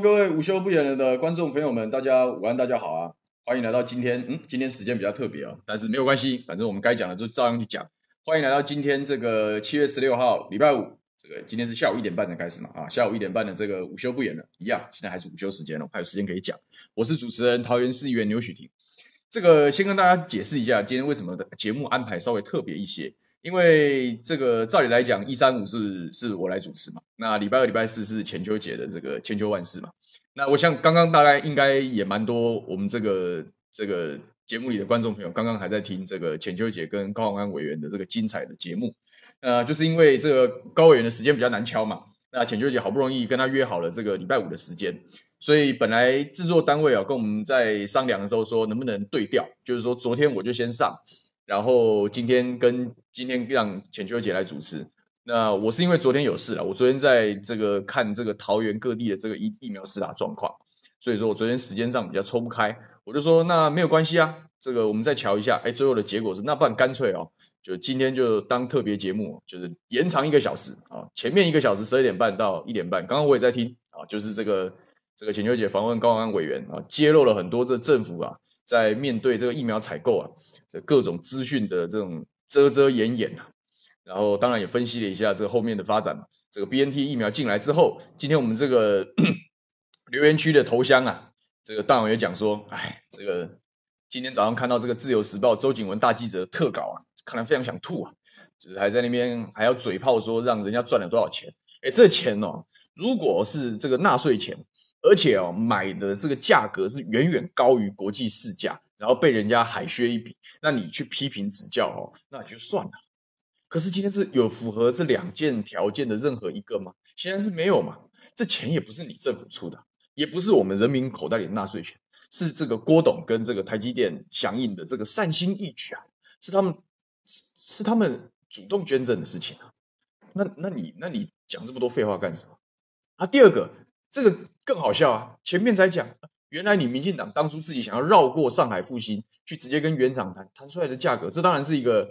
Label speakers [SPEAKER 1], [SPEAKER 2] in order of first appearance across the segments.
[SPEAKER 1] 各位午休不演了的观众朋友们，大家午安，大家好啊！欢迎来到今天，嗯，今天时间比较特别哦，但是没有关系，反正我们该讲的就照样去讲。欢迎来到今天这个七月十六号礼拜五，这个今天是下午一点半才开始嘛啊，下午一点半的这个午休不演了，一样，现在还是午休时间哦，还有时间可以讲。我是主持人桃园市议员刘许庭，这个先跟大家解释一下，今天为什么的节目安排稍微特别一些。因为这个照理来讲，一三五是是我来主持嘛，那礼拜二、礼拜四是浅秋节的这个千秋万世嘛。那我想刚刚大概应该也蛮多我们这个这个节目里的观众朋友，刚刚还在听这个浅秋节跟高虹安委员的这个精彩的节目。呃，就是因为这个高委员的时间比较难敲嘛，那浅秋姐好不容易跟他约好了这个礼拜五的时间，所以本来制作单位啊跟我们在商量的时候说能不能对调，就是说昨天我就先上。然后今天跟今天让浅秋姐来主持。那我是因为昨天有事了，我昨天在这个看这个桃园各地的这个疫疫苗施打状况，所以说我昨天时间上比较抽不开。我就说那没有关系啊，这个我们再瞧一下。哎，最后的结果是那不然干脆哦，就今天就当特别节目，就是延长一个小时啊，前面一个小时十二点半到一点半，刚刚我也在听啊，就是这个这个浅秋姐访问高安委员啊，揭露了很多这政府啊在面对这个疫苗采购啊。这各种资讯的这种遮遮掩掩啊，然后当然也分析了一下这个后面的发展。这个 BNT 疫苗进来之后，今天我们这个 留言区的头香啊，这个大伟也讲说，哎，这个今天早上看到这个自由时报周景文大记者的特稿啊，看来非常想吐啊，就是还在那边还要嘴炮说让人家赚了多少钱。哎，这钱哦，如果是这个纳税钱，而且哦买的这个价格是远远高于国际市价。然后被人家海削一笔，那你去批评指教哦，那就算了。可是今天是有符合这两件条件的任何一个吗？显然是没有嘛。这钱也不是你政府出的，也不是我们人民口袋里的纳税钱，是这个郭董跟这个台积电响应的这个善心义举啊，是他们是他们主动捐赠的事情啊。那那你那你讲这么多废话干什么？啊，第二个这个更好笑啊，前面才讲。原来你民进党当初自己想要绕过上海复兴，去直接跟原厂谈谈出来的价格，这当然是一个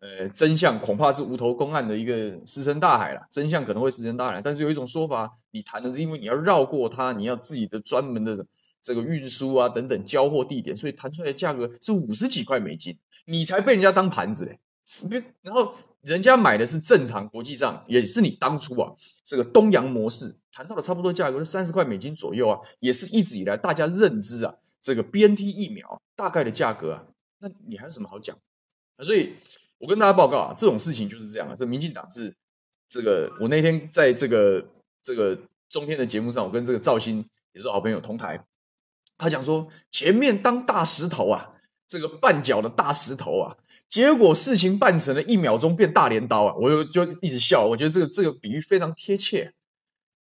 [SPEAKER 1] 呃真相，恐怕是无头公案的一个石沉大海了。真相可能会石沉大海，但是有一种说法，你谈的是因为你要绕过它，你要自己的专门的这个运输啊等等交货地点，所以谈出来的价格是五十几块美金，你才被人家当盘子嘞。然后人家买的是正常，国际上也是你当初啊这个东洋模式谈到的差不多价格是三十块美金左右啊，也是一直以来大家认知啊这个 BNT 疫苗大概的价格啊，那你还有什么好讲？所以我跟大家报告啊，这种事情就是这样啊，这民进党是这个，我那天在这个这个中天的节目上，我跟这个赵鑫也是好朋友同台，他讲说前面当大石头啊，这个绊脚的大石头啊。结果事情办成了一秒钟变大镰刀啊！我就就一直笑，我觉得这个这个比喻非常贴切。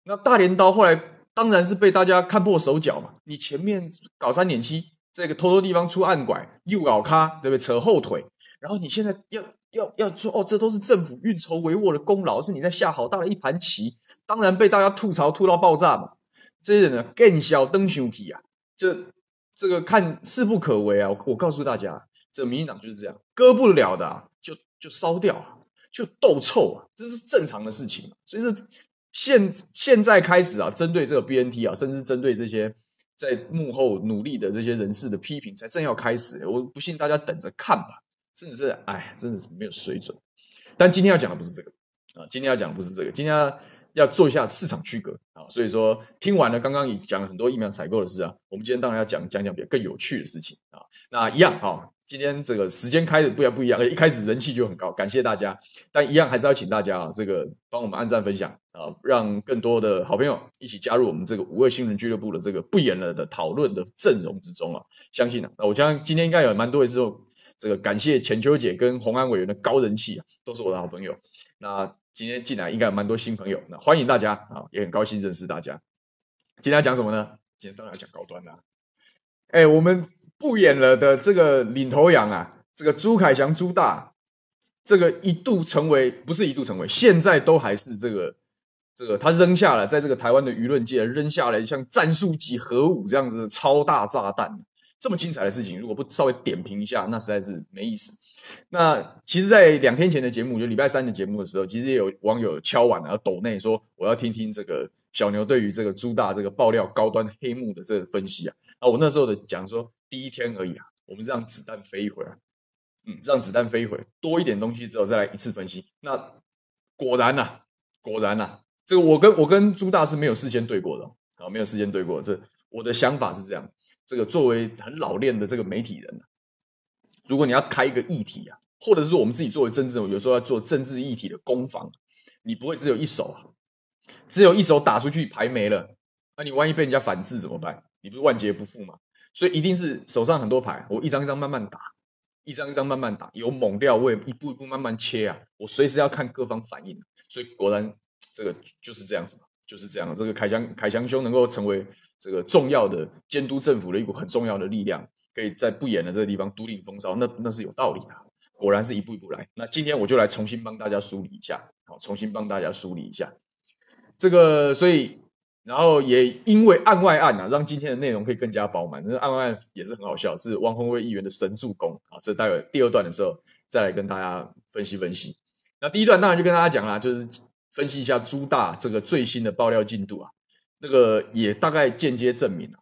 [SPEAKER 1] 那大镰刀后来当然是被大家看破手脚嘛。你前面搞三点七，这个偷偷地方出暗拐，又搞咖，对不对？扯后腿，然后你现在要要要说哦，这都是政府运筹帷幄的功劳，是你在下好大的一盘棋，当然被大家吐槽吐到爆炸嘛。这些人呢，更小灯熊皮啊，这这个看势不可为啊！我我告诉大家。这民进党就是这样，割不了的，就就烧掉啊，就斗臭啊，这是正常的事情。所以说现现在开始啊，针对这个 BNT 啊，甚至针对这些在幕后努力的这些人士的批评，才正要开始。我不信大家等着看吧，真的是哎，真的是没有水准。但今天要讲的不是这个啊，今天要讲的不是这个，今天要。要做一下市场区隔啊，所以说听完了刚刚也讲了很多疫苗采购的事啊，我们今天当然要讲讲讲比较更有趣的事情啊。那一样啊，今天这个时间开的不一样不一样，一开始人气就很高，感谢大家。但一样还是要请大家啊，这个帮我们按赞分享啊，让更多的好朋友一起加入我们这个五二新人俱乐部的这个不演了的讨论的阵容之中啊。相信啊，我相信今天应该有蛮多的时候，这个感谢浅秋姐跟虹安委员的高人气啊，都是我的好朋友。那。今天进来应该有蛮多新朋友，那欢迎大家啊，也很高兴认识大家。今天要讲什么呢？今天当然要讲高端啦。哎，我们不演了的这个领头羊啊，这个朱凯翔朱大，这个一度成为不是一度成为，现在都还是这个这个他扔下了，在这个台湾的舆论界扔下来像战术级核武这样子的超大炸弹，这么精彩的事情，如果不稍微点评一下，那实在是没意思。那其实，在两天前的节目，就礼拜三的节目的时候，其实也有网友敲碗啊，抖内说我要听听这个小牛对于这个朱大这个爆料高端黑幕的这个分析啊。啊，我那时候的讲说，第一天而已啊，我们让子弹飞一会儿，嗯，让子弹飞一会儿，多一点东西之后再来一次分析。那果然呐、果然呐、这个我跟我跟朱大是没有事先对过的，啊，没有事先对过。这我的想法是这样，这个作为很老练的这个媒体人，如果你要开一个议题啊。或者是说，我们自己作为政治人，有时候要做政治议题的攻防，你不会只有一手啊，只有一手打出去牌没了，那你万一被人家反制怎么办？你不是万劫不复吗？所以一定是手上很多牌，我一张一张慢慢打，一张一张慢慢打，有猛料我也一步一步慢慢切啊，我随时要看各方反应。所以果然这个就是这样子嘛，就是这样。这个凯翔凯翔兄能够成为这个重要的监督政府的一股很重要的力量，可以在不演的这个地方独领风骚，那那是有道理的。果然是一步一步来。那今天我就来重新帮大家梳理一下，好，重新帮大家梳理一下这个。所以，然后也因为案外案啊，让今天的内容可以更加饱满。那案外案也是很好笑，是汪宏卫议员的神助攻啊。这待会第二段的时候再来跟大家分析分析。那第一段当然就跟大家讲了，就是分析一下朱大这个最新的爆料进度啊。这个也大概间接证明了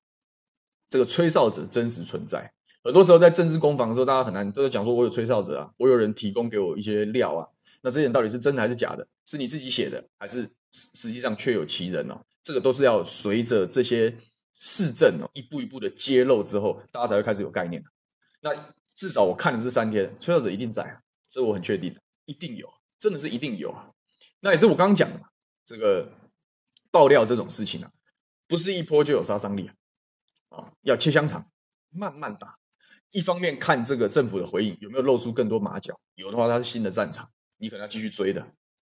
[SPEAKER 1] 这个吹哨者真实存在。很多时候在政治攻防的时候，大家很难都在讲说，我有吹哨者啊，我有人提供给我一些料啊。那这些到底是真的还是假的？是你自己写的，还是实际上确有其人哦？这个都是要随着这些事证哦一步一步的揭露之后，大家才会开始有概念。那至少我看了这三天，吹哨者一定在啊，这我很确定的，一定有，真的是一定有啊。那也是我刚刚讲的嘛，这个爆料这种事情啊，不是一波就有杀伤力啊，啊，要切香肠，慢慢打。一方面看这个政府的回应有没有露出更多马脚，有的话它是新的战场，你可能要继续追的。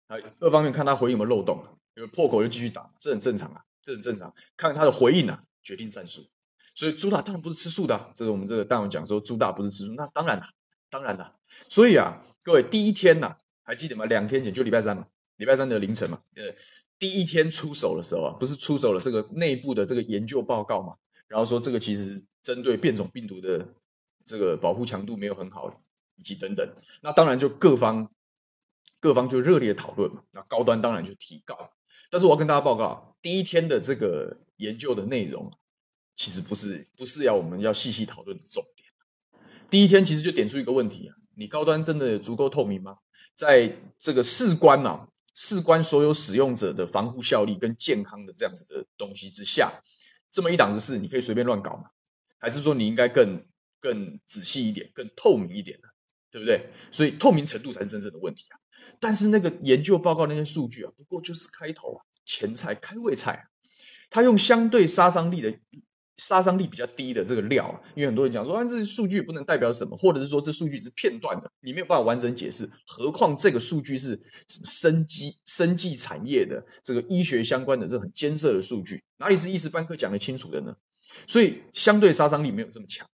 [SPEAKER 1] 啊，二方面看他回应有没有漏洞，有破口就继续打，这很正常啊，这很正常。看他的回应啊，决定战术。所以朱大当然不是吃素的，这个我们这个大王讲说朱大不是吃素，那当然了，当然了。所以啊，各位第一天呐，还记得吗？两天前就礼拜三嘛，礼拜三的凌晨嘛，呃，第一天出手的时候啊，不是出手了这个内部的这个研究报告嘛，然后说这个其实针对变种病毒的。这个保护强度没有很好，以及等等，那当然就各方各方就热烈讨论嘛。那高端当然就提高，但是我要跟大家报告，第一天的这个研究的内容，其实不是不是要我们要细细讨论的重点。第一天其实就点出一个问题啊，你高端真的足够透明吗？在这个事关啊，事关所有使用者的防护效力跟健康的这样子的东西之下，这么一档子事，你可以随便乱搞吗？还是说你应该更？更仔细一点，更透明一点呢，对不对？所以透明程度才是真正的问题啊！但是那个研究报告那些数据啊，不过就是开头啊，前菜开胃菜啊。他用相对杀伤力的杀伤力比较低的这个料啊，因为很多人讲说啊，这些数据不能代表什么，或者是说这数据是片段的，你没有办法完整解释。何况这个数据是什么生机生计产业的这个医学相关的这很艰涩的数据，哪里是一时半刻讲得清楚的呢？所以相对杀伤力没有这么强。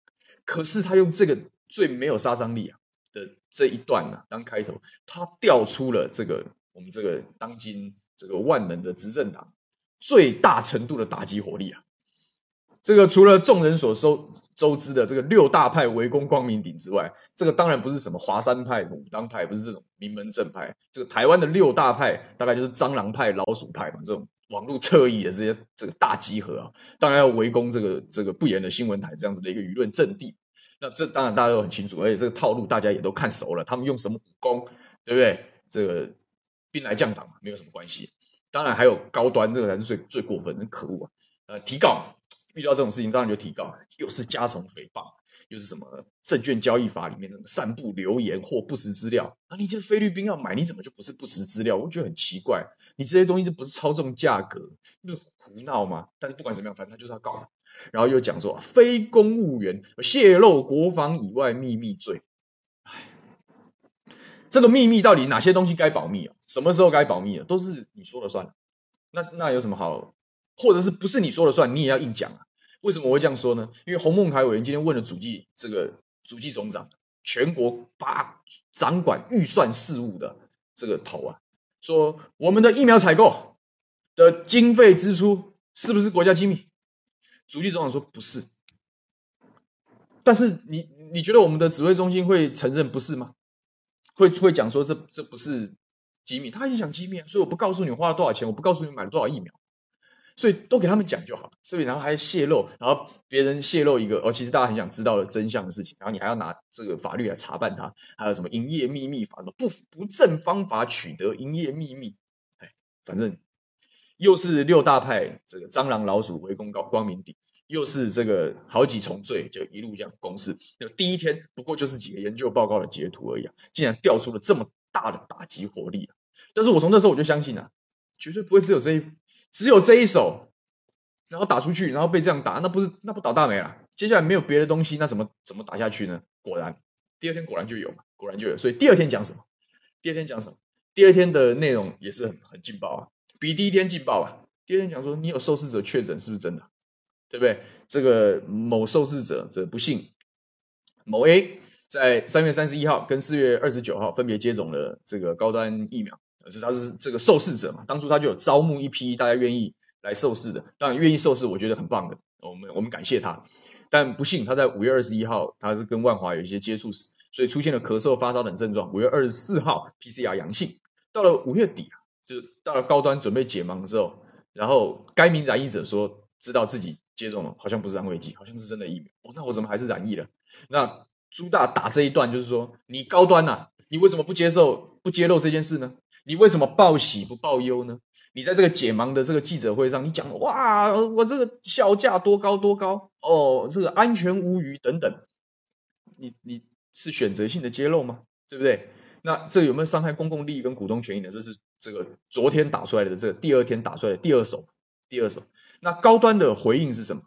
[SPEAKER 1] 可是他用这个最没有杀伤力啊的这一段呢、啊，当开头，他调出了这个我们这个当今这个万能的执政党最大程度的打击火力啊。这个除了众人所周周知的这个六大派围攻光明顶之外，这个当然不是什么华山派、武当派，不是这种名门正派。这个台湾的六大派大概就是蟑螂派、老鼠派嘛，这种网络侧翼的这些这个大集合啊，当然要围攻这个这个不严的新闻台这样子的一个舆论阵地。那这当然大家都很清楚，而且这个套路大家也都看熟了。他们用什么武功，对不对？这个兵来将挡嘛，没有什么关系。当然还有高端，这个才是最最过分的，可恶啊！呃，提告。遇到这种事情，当然就提告，又是加重诽谤，又是什么证券交易法里面什么散布流言或不实资料啊？你这菲律宾要买，你怎么就不是不实资料？我觉得很奇怪，你这些东西就不是操纵价格，不是胡闹吗？但是不管怎么样，反正他就是要告，然后又讲说非公务员泄露国防以外秘密罪，哎，这个秘密到底哪些东西该保密啊？什么时候该保密啊？都是你说了算，那那有什么好？或者是不是你说了算，你也要硬讲啊？为什么我会这样说呢？因为洪孟楷委员今天问了主计这个主计总长，全国八掌管预算事务的这个头啊，说我们的疫苗采购的经费支出是不是国家机密？足迹总长说不是，但是你你觉得我们的指挥中心会承认不是吗？会会讲说这这不是机密，他也想机密啊，所以我不告诉你花了多少钱，我不告诉你买了多少疫苗，所以都给他们讲就好。所以然后还泄露，然后别人泄露一个哦，其实大家很想知道的真相的事情，然后你还要拿这个法律来查办他，还有什么营业秘密法，不不正方法取得营业秘密，哎，反正又是六大派这个蟑螂老鼠围攻高光明顶。又是这个好几重罪，就一路这样公示。第一天不过就是几个研究报告的截图而已啊，竟然调出了这么大的打击火力啊！但是我从那时候我就相信啊，绝对不会只有这一只有这一手，然后打出去，然后被这样打，那不是那不倒大霉了？接下来没有别的东西，那怎么怎么打下去呢？果然第二天果然就有嘛，果然就有。所以第二天讲什么？第二天讲什么？第二天的内容也是很很劲爆啊，比第一天劲爆啊！第二天讲说你有受试者确诊，是不是真的？对不对？这个某受试者，这不幸某 A 在三月三十一号跟四月二十九号分别接种了这个高端疫苗，可是他是这个受试者嘛？当初他就有招募一批大家愿意来受试的，当然愿意受试，我觉得很棒的，我们我们感谢他。但不幸他在五月二十一号，他是跟万华有一些接触史，所以出现了咳嗽、发烧等症状。五月二十四号 PCR 阳性，到了五月底啊，就是到了高端准备解盲的时候，然后该名染疫者说知道自己。接种了，好像不是安慰剂，好像是真的疫苗。哦，那我怎么还是染疫了？那朱大打这一段就是说，你高端呐、啊，你为什么不接受、不揭露这件事呢？你为什么报喜不报忧呢？你在这个解盲的这个记者会上，你讲哇，我这个效价多高多高哦，这个安全无虞等等，你你是选择性的揭露吗？对不对？那这有没有伤害公共利益跟股东权益呢？这是这个昨天打出来的，这个第二天打出来的第二手，第二手。那高端的回应是什么？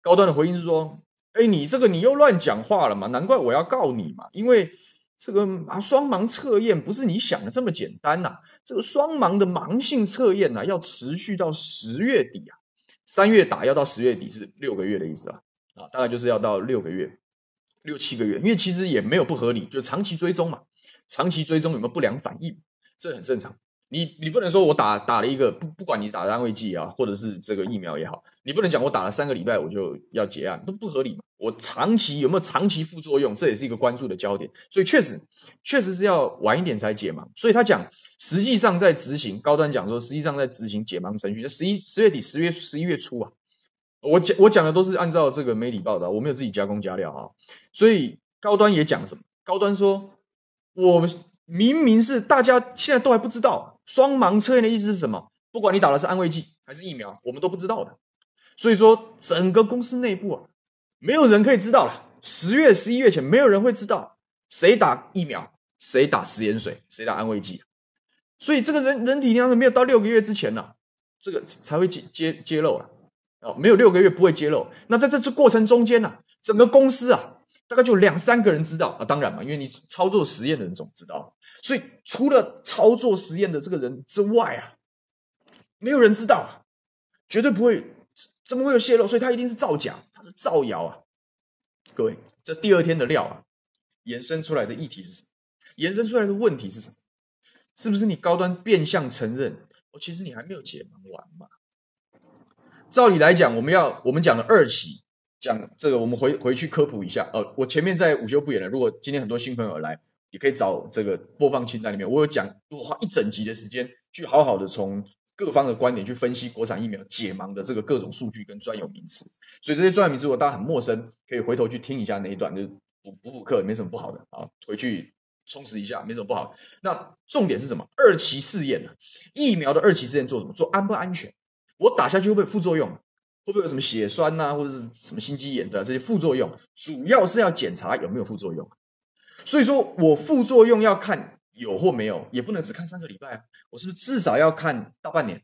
[SPEAKER 1] 高端的回应是说：“哎，你这个你又乱讲话了嘛？难怪我要告你嘛！因为这个盲双盲测验不是你想的这么简单呐。这个双盲的盲性测验呐，要持续到十月底啊，三月打要到十月底是六个月的意思啊，啊，大概就是要到六个月，六七个月。因为其实也没有不合理，就长期追踪嘛，长期追踪有没有不良反应，这很正常。”你你不能说我打打了一个不不管你打的安慰剂啊，或者是这个疫苗也好，你不能讲我打了三个礼拜我就要结案，都不合理嘛。我长期有没有长期副作用，这也是一个关注的焦点。所以确实确实是要晚一点才解盲。所以他讲实际上在执行，高端讲说实际上在执行解盲程序，在十一十月底十月十一月初啊。我讲我讲的都是按照这个媒体报道，我没有自己加工加料啊。所以高端也讲什么？高端说我明明是大家现在都还不知道。双盲测验的意思是什么？不管你打的是安慰剂还是疫苗，我们都不知道的。所以说，整个公司内部啊，没有人可以知道了。十月、十一月前，没有人会知道谁打疫苗，谁打食盐水，谁打安慰剂。所以，这个人人体量是没有到六个月之前呢、这个才会揭揭揭露了。哦，没有六个月不会揭露。那在这过程中间呢、整个公司啊。大概就两三个人知道啊，当然嘛，因为你操作实验的人总知道，所以除了操作实验的这个人之外啊，没有人知道啊，绝对不会，怎么会有泄露？所以他一定是造假，他是造谣啊！各位，这第二天的料啊，延伸出来的议题是什么？延伸出来的问题是什么？是不是你高端变相承认？哦，其实你还没有解盲完嘛？照理来讲，我们要我们讲的二期。讲这个，我们回回去科普一下。呃，我前面在午休不演了。如果今天很多新朋友来，也可以找这个播放清单里面，我有讲，我花一整集的时间去好好的从各方的观点去分析国产疫苗解盲的这个各种数据跟专有名词。所以这些专有名词如果大家很陌生，可以回头去听一下那一段，就补补补课，没什么不好的啊。回去充实一下，没什么不好。那重点是什么？二期试验呢？疫苗的二期试验做什么？做安不安全？我打下去会不会副作用？会不会有什么血栓呐、啊，或者是什么心肌炎的这些副作用？主要是要检查有没有副作用。所以说我副作用要看有或没有，也不能只看三个礼拜啊。我是不是至少要看大半年？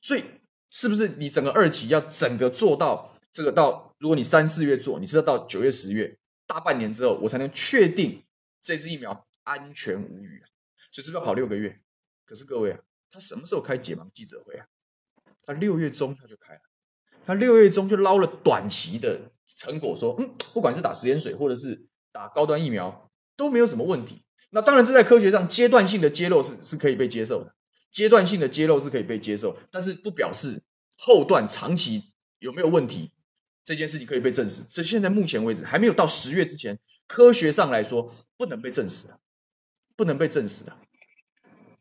[SPEAKER 1] 所以是不是你整个二期要整个做到这个到？如果你三四月做，你是要到九月十月大半年之后，我才能确定这支疫苗安全无虞啊？所以是不是要跑六个月？可是各位啊，他什么时候开解盲记者会啊？他六月中他就开了。他六月中就捞了短期的成果，说，嗯，不管是打食盐水或者是打高端疫苗都没有什么问题。那当然，这在科学上阶段性的揭露是是可以被接受的，阶段性的揭露是可以被接受，但是不表示后段长期有没有问题这件事情可以被证实。这现在目前为止还没有到十月之前，科学上来说不能被证实的。不能被证实的。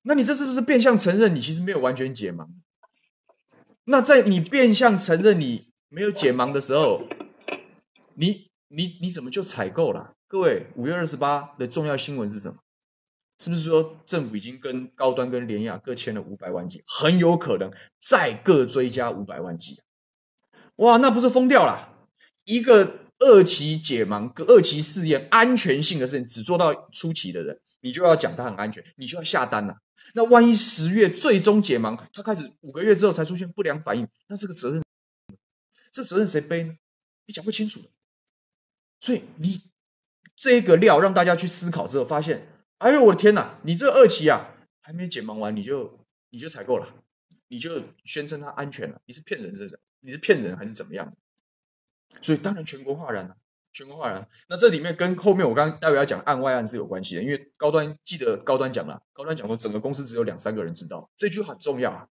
[SPEAKER 1] 那你这是不是变相承认你其实没有完全解盲？那在你变相承认你没有解盲的时候，你你你怎么就采购了？各位，五月二十八的重要新闻是什么？是不是说政府已经跟高端跟联亚各签了五百万剂，很有可能再各追加五百万剂？哇，那不是疯掉了？一个二期解盲、二期试验安全性的事情，只做到初期的人，你就要讲它很安全，你就要下单了。那万一十月最终解盲，他开始五个月之后才出现不良反应，那这个责任，这责任谁背呢？你讲不清楚。所以你这个料让大家去思考之后，发现，哎呦我的天哪，你这二期啊还没解盲完，你就你就采购了，你就宣称它安全了，你是骗人是不是？你是骗人还是怎么样？所以当然全国哗然了。全国化然，那这里面跟后面我刚刚待会要讲案外案是有关系的，因为高端记得高端讲了，高端讲说整个公司只有两三个人知道，这句话很重要，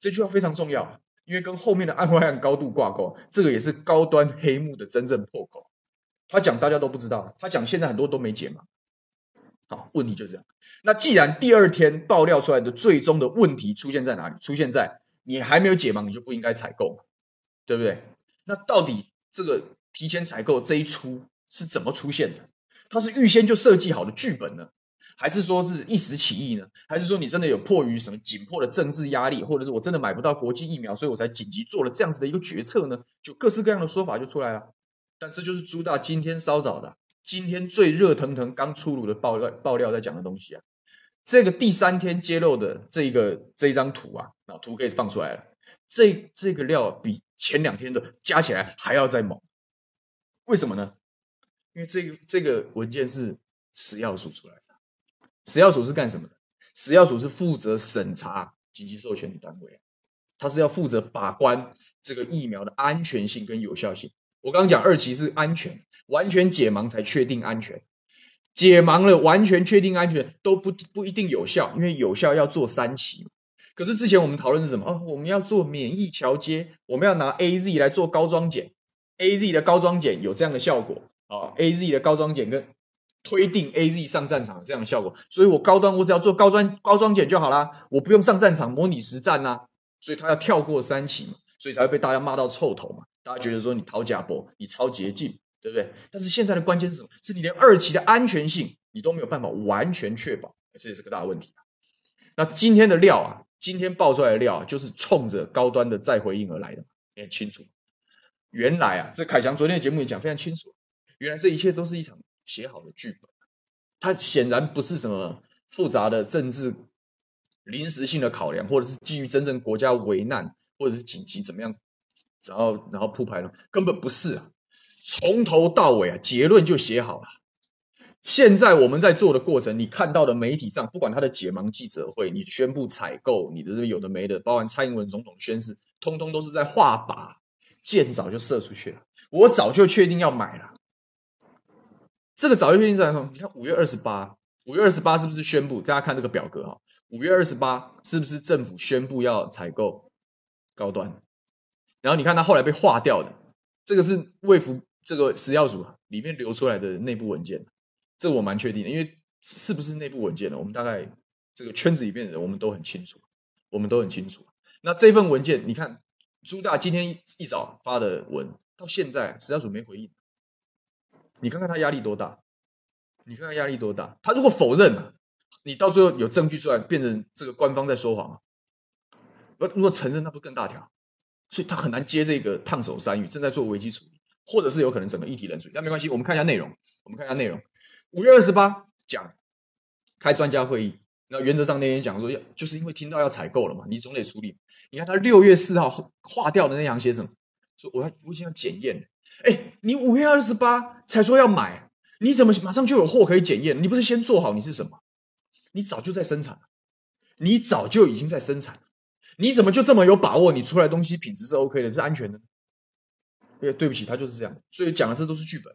[SPEAKER 1] 这句话非常重要，因为跟后面的案外案高度挂钩，这个也是高端黑幕的真正破口。他讲大家都不知道，他讲现在很多都没解嘛，好，问题就是这样。那既然第二天爆料出来的最终的问题出现在哪里？出现在你还没有解盲，你就不应该采购，对不对？那到底这个？提前采购这一出是怎么出现的？它是预先就设计好的剧本呢，还是说是一时起意呢？还是说你真的有迫于什么紧迫的政治压力，或者是我真的买不到国际疫苗，所以我才紧急做了这样子的一个决策呢？就各式各样的说法就出来了。但这就是朱大今天稍早的，今天最热腾腾刚出炉的爆料爆料在讲的东西啊。这个第三天揭露的这个这张图啊，那图可以放出来了。这这个料比前两天的加起来还要再猛。为什么呢？因为这个这个文件是食药署出来的。食药署是干什么的？食药署是负责审查紧急授权的单位，它是要负责把关这个疫苗的安全性跟有效性。我刚刚讲二期是安全，完全解盲才确定安全，解盲了完全确定安全都不不一定有效，因为有效要做三期。可是之前我们讨论是什么？哦，我们要做免疫桥接，我们要拿 AZ 来做高装检。A Z 的高装简有这样的效果啊，A Z 的高装简跟推定 A Z 上战场的这样的效果，所以我高端我只要做高装高装简就好啦，我不用上战场模拟实战呐，所以他要跳过三期嘛，所以才会被大家骂到臭头嘛，大家觉得说你讨假博，你超捷径，对不对？但是现在的关键是什么？是你连二期的安全性你都没有办法完全确保，这也是个大问题啊。那今天的料啊，今天爆出来的料啊，就是冲着高端的再回应而来的，你很清楚。原来啊，这凯翔昨天的节目也讲非常清楚，原来这一切都是一场写好的剧本，它显然不是什么复杂的政治临时性的考量，或者是基于真正国家危难或者是紧急怎么样，然后然后铺排了，根本不是啊，从头到尾啊，结论就写好了。现在我们在做的过程，你看到的媒体上，不管他的解盲记者会，你宣布采购，你的这个有的没的，包含蔡英文总统宣誓，通通都是在画靶。箭早就射出去了，我早就确定要买了。这个早就确定是来说，你看五月二十八，五月二十八是不是宣布？大家看这个表格哈，五月二十八是不是政府宣布要采购高端？然后你看它后来被划掉的，这个是卫福这个食药署里面流出来的内部文件，这我蛮确定的，因为是不是内部文件呢？我们大概这个圈子里面的人我们都很清楚，我们都很清楚。那这份文件你看。朱大今天一早发的文，到现在食药署没回应。你看看他压力多大？你看看压力多大？他如果否认，你到最后有证据出来，变成这个官方在说谎。如果承认，那不更大条？所以他很难接这个烫手山芋，正在做危机处理，或者是有可能整个议题冷处理。但没关系，我们看一下内容。我们看一下内容。五月二十八讲开专家会议。那原则上那天讲说，要就是因为听到要采购了嘛，你总得处理。你看他六月四号划掉的那行写什么？说我要我已经要检验了。哎，你五月二十八才说要买，你怎么马上就有货可以检验？你不是先做好你是什么？你早就在生产，你早就已经在生产，你怎么就这么有把握？你出来东西品质是 OK 的，是安全的？哎，对不起，他就是这样。所以讲的这都是剧本，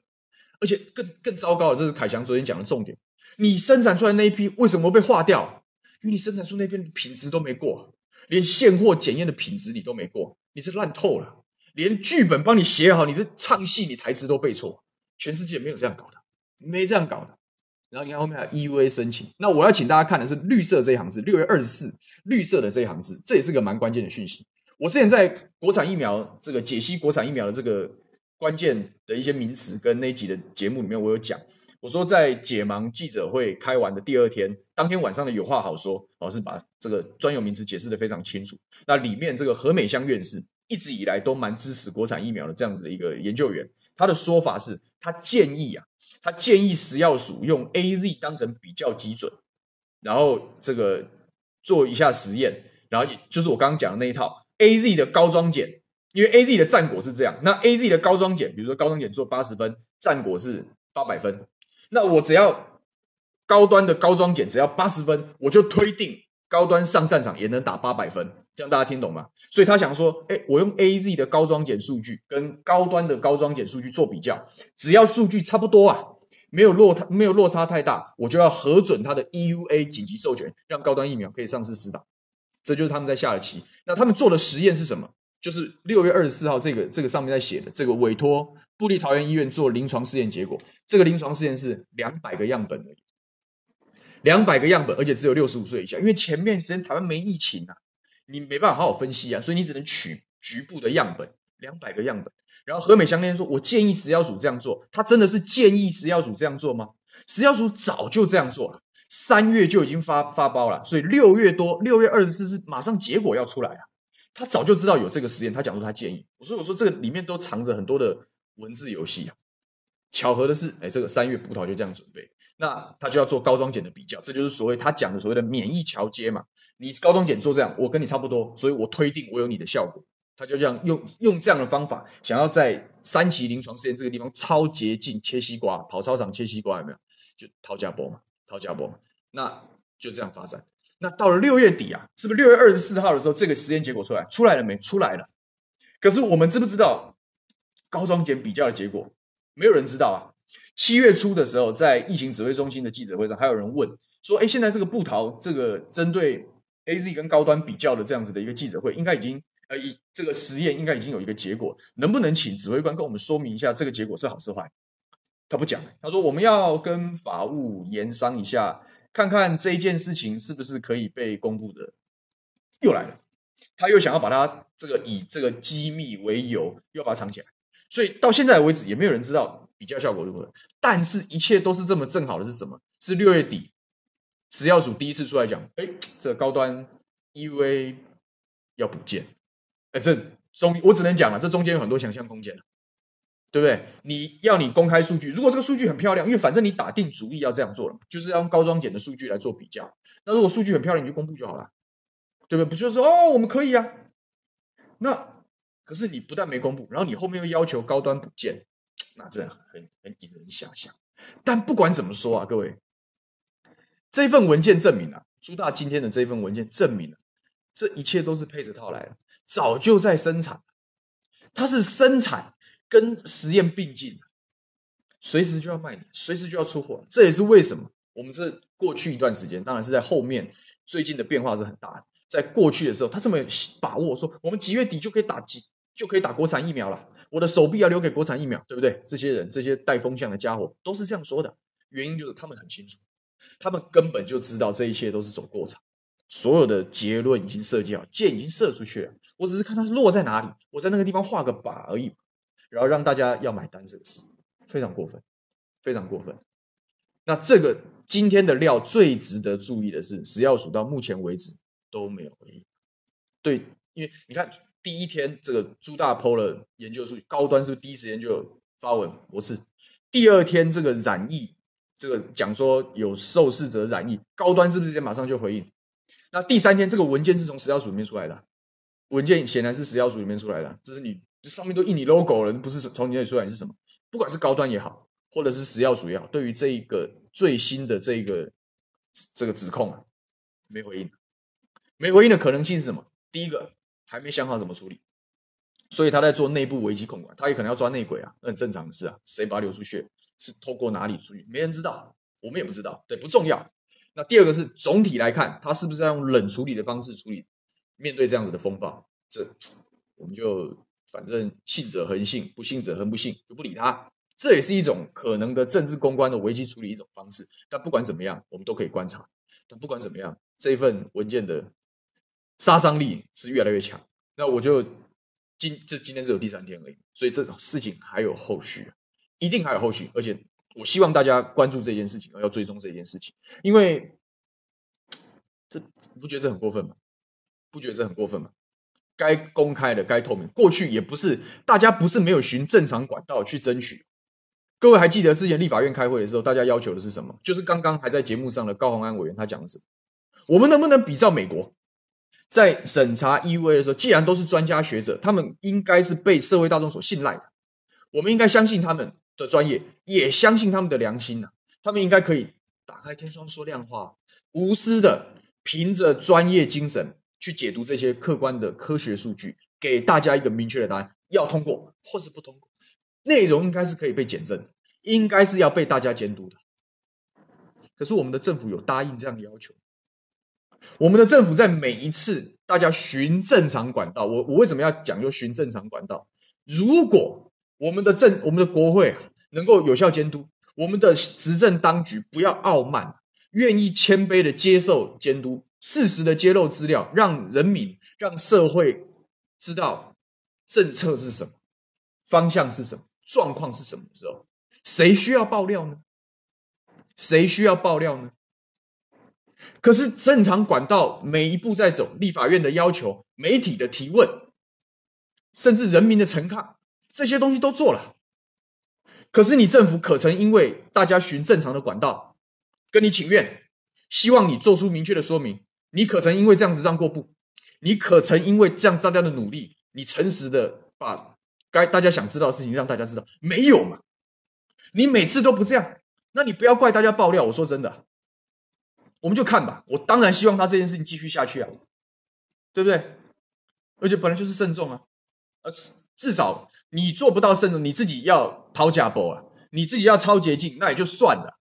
[SPEAKER 1] 而且更更糟糕的，这是凯翔昨天讲的重点。你生产出来那一批为什么被划掉？因为你生产出那批品质都没过，连现货检验的品质你都没过，你是烂透了。连剧本帮你写好，你的唱戏、你台词都背错，全世界没有这样搞的，没这样搞的。然后你看后面还有 EUA 申请。那我要请大家看的是绿色这一行字，六月二十四，绿色的这一行字，这也是个蛮关键的讯息。我之前在国产疫苗这个解析国产疫苗的这个关键的一些名词跟那一集的节目里面，我有讲。我说在解盲记者会开完的第二天，当天晚上的有话好说，老师把这个专有名词解释得非常清楚。那里面这个何美香院士一直以来都蛮支持国产疫苗的这样子的一个研究员，他的说法是，他建议啊。他建议食药署用 AZ 当成比较基准，然后这个做一下实验，然后也就是我刚刚讲的那一套 AZ 的高装检，因为 AZ 的战果是这样，那 AZ 的高装检，比如说高装检做八十分，战果是八百分，那我只要高端的高装检只要八十分，我就推定高端上战场也能打八百分。这样大家听懂吗？所以他想说，哎，我用 AZ 的高装检数据跟高端的高装检数据做比较，只要数据差不多啊，没有落差，没有落差太大，我就要核准他的 EUA 紧急授权，让高端疫苗可以上市施打。这就是他们在下的棋。那他们做的实验是什么？就是六月二十四号这个这个上面在写的，这个委托部立桃园医院做临床试验结果，这个临床试验是两百个样本而已，两百个样本，而且只有六十五岁以下，因为前面时间台湾没疫情啊。你没办法好好分析啊，所以你只能取局部的样本，两百个样本。然后何美香那天说：“我建议食药署这样做。”他真的是建议食药署这样做吗？食药署早就这样做了，三月就已经发发包了，所以六月多，六月二十四是马上结果要出来啊。他早就知道有这个实验，他讲说他建议。我说我说这个里面都藏着很多的文字游戏啊。巧合的是，哎，这个三月葡萄就这样准备，那他就要做高装检的比较，这就是所谓他讲的所谓的免疫桥接嘛。你高装检做这样，我跟你差不多，所以我推定我有你的效果。他就这样用用这样的方法，想要在三期临床试验这个地方超捷径切西瓜，跑操场切西瓜有没有？就掏家波嘛，掏家波嘛，那就这样发展。那到了六月底啊，是不是六月二十四号的时候，这个实验结果出来，出来了没？出来了。可是我们知不知道高装检比较的结果？没有人知道啊。七月初的时候，在疫情指挥中心的记者会上，还有人问说：“哎，现在这个布桃这个针对。” A Z 跟高端比较的这样子的一个记者会，应该已经呃，以这个实验应该已经有一个结果，能不能请指挥官跟我们说明一下这个结果是好是坏？他不讲，他说我们要跟法务研商一下，看看这一件事情是不是可以被公布的。又来了，他又想要把它这个以这个机密为由，又要把它藏起来，所以到现在为止也没有人知道比较效果如何。但是一切都是这么正好的是什么？是六月底。食药署第一次出来讲，哎，这个高端 EUA 要补件，哎，这中我只能讲了，这中间有很多想象空间，对不对？你要你公开数据，如果这个数据很漂亮，因为反正你打定主意要这样做了，就是要用高装检的数据来做比较。那如果数据很漂亮，你就公布就好了，对不对？不就是说哦，我们可以啊？那可是你不但没公布，然后你后面又要求高端补件，那这很很引人遐想。但不管怎么说啊，各位。这份文件证明了，朱大今天的这份文件证明了，这一切都是配着套来的，早就在生产，它是生产跟实验并进，随时就要卖你，随时就要出货。这也是为什么我们这过去一段时间，当然是在后面，最近的变化是很大的。在过去的时候，他这么把握说，我们几月底就可以打几，就可以打国产疫苗了，我的手臂要留给国产疫苗，对不对？这些人，这些带风向的家伙，都是这样说的。原因就是他们很清楚。他们根本就知道这一切都是走过场，所有的结论已经设计好，箭已经射出去了。我只是看它落在哪里，我在那个地方画个靶而已，然后让大家要买单这个事，非常过分，非常过分。那这个今天的料最值得注意的是，食药署到目前为止都没有回应。对，因为你看第一天这个朱大 PO 了研究数据，高端是不是第一时间就发文？不是，第二天这个染疫。这个讲说有受试者染疫，高端是不是直接马上就回应？那第三天这个文件是从食药署里面出来的，文件显然是食药署里面出来的，就是你这上面都印你 logo 了，不是从你那里出来是什么？不管是高端也好，或者是食药署也好，对于这一个最新的这一个这个指控啊，没回应，没回应的可能性是什么？第一个还没想好怎么处理，所以他在做内部危机控管，他也可能要抓内鬼啊，那很正常的事啊，谁把他流出去？是透过哪里出去？没人知道，我们也不知道，对，不重要。那第二个是总体来看，他是不是要用冷处理的方式处理？面对这样子的风暴，这我们就反正信者恒信，不信者恒不信，就不理他。这也是一种可能的政治公关的危机处理一种方式。但不管怎么样，我们都可以观察。但不管怎么样，这份文件的杀伤力是越来越强。那我就今这今天只有第三天而已，所以这种事情还有后续，一定还有后续。而且我希望大家关注这件事情，要追踪这件事情，因为这不觉得这很过分吗？不觉得这很过分吗？该公开的、该透明，过去也不是大家不是没有循正常管道去争取。各位还记得之前立法院开会的时候，大家要求的是什么？就是刚刚还在节目上的高虹安委员他讲的是，我们能不能比照美国？在审查 EUA 的时候，既然都是专家学者，他们应该是被社会大众所信赖的。我们应该相信他们的专业，也相信他们的良心呐、啊。他们应该可以打开天窗说亮话，无私的凭着专业精神去解读这些客观的科学数据，给大家一个明确的答案：要通过或是不通过。内容应该是可以被检证，应该是要被大家监督的。可是我们的政府有答应这样的要求？我们的政府在每一次大家循正常管道，我我为什么要讲究循正常管道？如果我们的政我们的国会啊能够有效监督，我们的执政当局不要傲慢，愿意谦卑的接受监督，适时的揭露资料，让人民让社会知道政策是什么，方向是什么，状况是什么时候，谁需要爆料呢？谁需要爆料呢？可是正常管道每一步在走，立法院的要求、媒体的提问，甚至人民的陈抗，这些东西都做了。可是你政府可曾因为大家循正常的管道跟你请愿，希望你做出明确的说明？你可曾因为这样子让过步？你可曾因为这样大家的努力，你诚实的把该大家想知道的事情让大家知道？没有嘛？你每次都不这样，那你不要怪大家爆料。我说真的。我们就看吧，我当然希望他这件事情继续下去啊，对不对？而且本来就是慎重啊，呃，至少你做不到慎重，你自己要掏假包啊，你自己要抄捷径，那也就算了，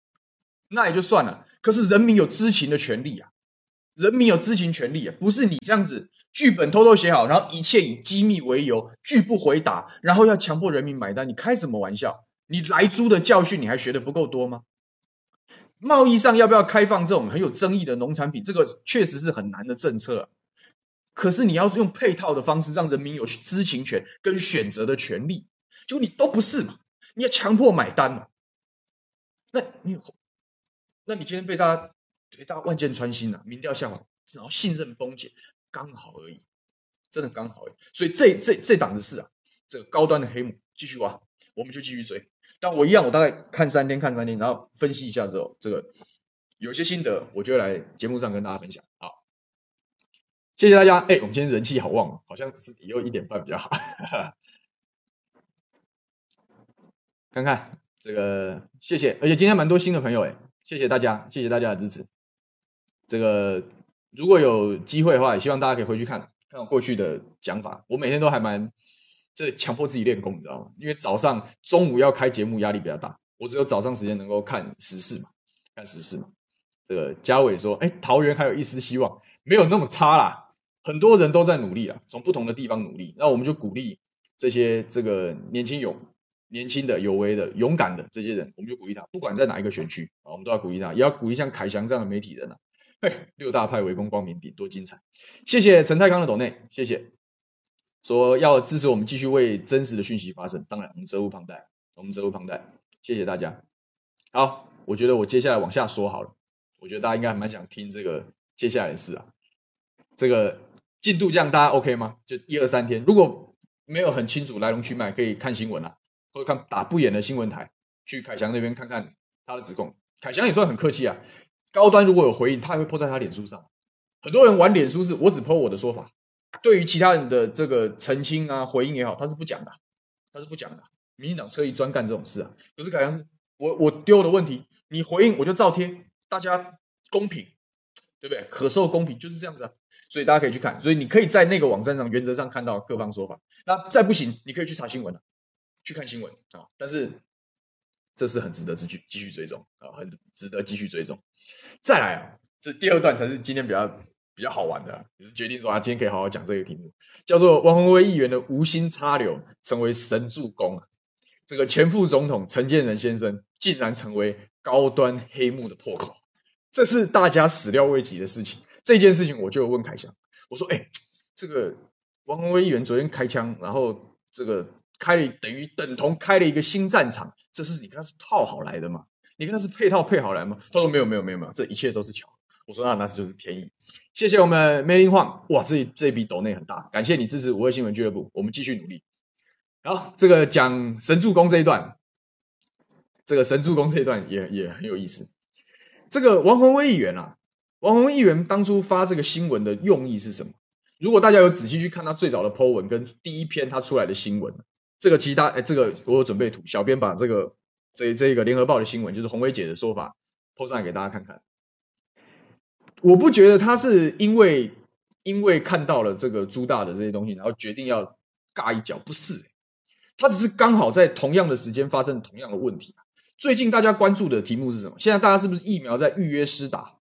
[SPEAKER 1] 那也就算了。可是人民有知情的权利啊，人民有知情权利啊，不是你这样子剧本偷偷写好，然后一切以机密为由拒不回答，然后要强迫人民买单，你开什么玩笑？你莱猪的教训你还学的不够多吗？贸易上要不要开放这种很有争议的农产品？这个确实是很难的政策。可是你要用配套的方式，让人民有知情权跟选择的权利，就你都不是嘛？你要强迫买单嘛？那你，那你今天被大家被大家万箭穿心了，民调下滑，然后信任崩解，刚好而已，真的刚好而已。所以这这这档子事啊，这个高端的黑幕继续挖，我们就继续追。但我一样，我大概看三天，看三天，然后分析一下之后，这个有些心得，我就来节目上跟大家分享。好，谢谢大家。哎，我们今天人气好旺，好像是以后一点半比较好。看看这个，谢谢，而且今天蛮多新的朋友，哎，谢谢大家，谢谢大家的支持。这个如果有机会的话，也希望大家可以回去看看我过去的讲法。我每天都还蛮。这强迫自己练功，你知道吗？因为早上、中午要开节目，压力比较大。我只有早上时间能够看时事嘛，看时事嘛。这个嘉伟说：“哎，桃园还有一丝希望，没有那么差啦。很多人都在努力啦，从不同的地方努力。那我们就鼓励这些这个年轻有年轻的、有为的、勇敢的这些人，我们就鼓励他，不管在哪一个选区啊，我们都要鼓励他，也要鼓励像凯翔这样的媒体人啊。嘿，六大派围攻光明顶，多精彩！谢谢陈泰康的抖内，谢谢。”说要支持我们继续为真实的讯息发声，当然我们责无旁贷，我们责无旁贷，谢谢大家。好，我觉得我接下来往下说好了，我觉得大家应该还蛮想听这个接下来的事啊。这个进度这样大家 OK 吗？就一二三天，如果没有很清楚来龙去脉，可以看新闻啊，或者看打不远的新闻台，去凯翔那边看看他的指控。凯翔也算很客气啊，高端如果有回应，他也会 po 在他脸书上。很多人玩脸书是我只 po 我的说法。对于其他人的这个澄清啊、回应也好，他是不讲的，他是不讲的。民进党侧翼专干这种事啊，可是凯翔是我我丢的问题，你回应我就照贴，大家公平，对不对？可受公平就是这样子啊，所以大家可以去看，所以你可以在那个网站上原则上看到各方说法。那再不行，你可以去查新闻了，去看新闻啊。但是这是很值得继续继续追踪啊，很值得继续追踪。再来啊，这第二段才是今天比较。比较好玩的、也是决定说啊，今天可以好好讲这个题目，叫做王鸿薇议员的无心插柳成为神助攻啊。这个前副总统陈建仁先生竟然成为高端黑幕的破口，这是大家始料未及的事情。这件事情我就问凯翔，我说：“哎，这个王鸿薇议员昨天开枪，然后这个开了等于等同开了一个新战场，这是你跟他是套好来的吗？你跟他是配套配好来吗？”他说：“没有，没有，没有，没有，这一切都是巧。”我说：“那那是就是天意。”谢谢我们梅林晃，哇，这这笔抖内很大，感谢你支持五二新闻俱乐部，我们继续努力。好，这个讲神助攻这一段，这个神助攻这一段也也很有意思。这个王宏威议员啊，王宏威议员当初发这个新闻的用意是什么？如果大家有仔细去看他最早的 po 文跟第一篇他出来的新闻，这个其他哎，这个我有准备图，小编把这个这这个联合报的新闻，就是宏威姐的说法 po 上来给大家看看。我不觉得他是因为因为看到了这个朱大的这些东西，然后决定要尬一脚，不是。他只是刚好在同样的时间发生同样的问题。最近大家关注的题目是什么？现在大家是不是疫苗在预约施打？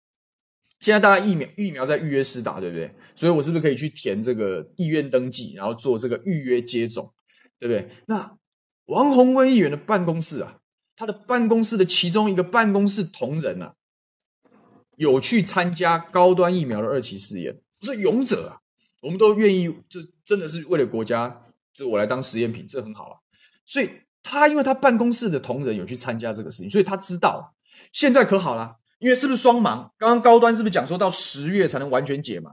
[SPEAKER 1] 现在大家疫苗疫苗在预约施打，对不对？所以我是不是可以去填这个意愿登记，然后做这个预约接种，对不对？那王鸿薇议员的办公室啊，他的办公室的其中一个办公室同仁啊，有去参加高端疫苗的二期试验，不是勇者啊，我们都愿意，就真的是为了国家。就我来当实验品，这很好啊。所以他因为他办公室的同仁有去参加这个事情，所以他知道现在可好了。因为是不是双盲？刚刚高端是不是讲说到十月才能完全解嘛？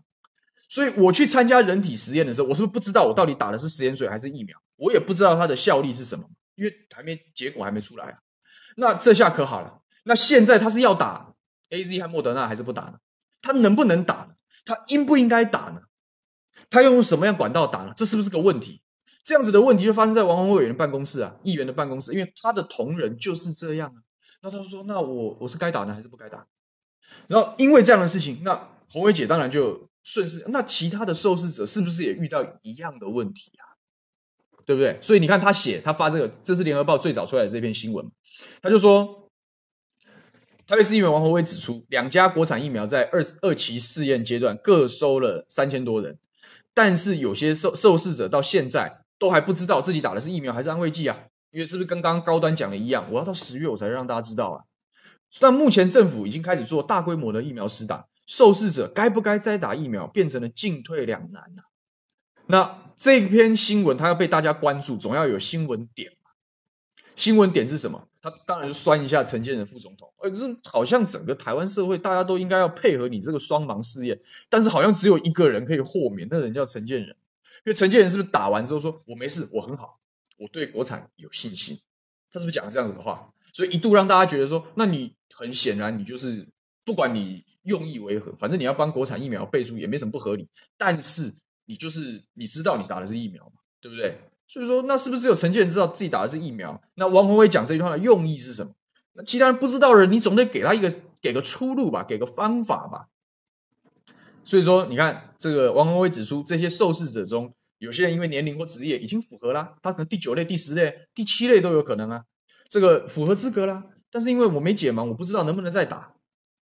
[SPEAKER 1] 所以我去参加人体实验的时候，我是不是不知道我到底打的是食盐水还是疫苗？我也不知道它的效力是什么，因为还没结果还没出来。那这下可好了。那现在他是要打 AZ 和莫德纳还是不打呢？他能不能打呢？他应不应该打呢？他用什么样管道打呢？这是不是个问题？这样子的问题就发生在王鸿薇委员的办公室啊，议员的办公室，因为他的同仁就是这样啊。那他说：“那我我是该打呢，还是不该打？”然后因为这样的事情，那红伟姐当然就顺势。那其他的受试者是不是也遇到一样的问题啊？对不对？所以你看他写，他发这个，这是联合报最早出来的这篇新闻，他就说，台北市议员王宏威指出，两家国产疫苗在二二期试验阶段各收了三千多人，但是有些受受试者到现在。都还不知道自己打的是疫苗还是安慰剂啊？因为是不是跟刚刚高端讲的一样？我要到十月我才让大家知道啊。但目前政府已经开始做大规模的疫苗施打，受试者该不该再打疫苗变成了进退两难啊。那这篇新闻它要被大家关注，总要有新闻点嘛。新闻点是什么？他当然酸一下陈建仁副总统，而是好像整个台湾社会大家都应该要配合你这个双盲试验，但是好像只有一个人可以豁免，那人叫陈建仁。因为陈建仁是不是打完之后说：“我没事，我很好，我对国产有信心。”他是不是讲了这样子的话？所以一度让大家觉得说：“那你很显然，你就是不管你用意为何，反正你要帮国产疫苗背书也没什么不合理。但是你就是你知道你打的是疫苗嘛，对不对？所以说，那是不是只有陈建仁知道自己打的是疫苗？那王宏伟讲这句话的用意是什么？那其他人不知道的人，你总得给他一个给个出路吧，给个方法吧。所以说，你看这个王宏伟指出，这些受试者中。有些人因为年龄或职业已经符合啦，他可能第九类、第十类、第七类都有可能啊，这个符合资格啦。但是因为我没解盲，我不知道能不能再打。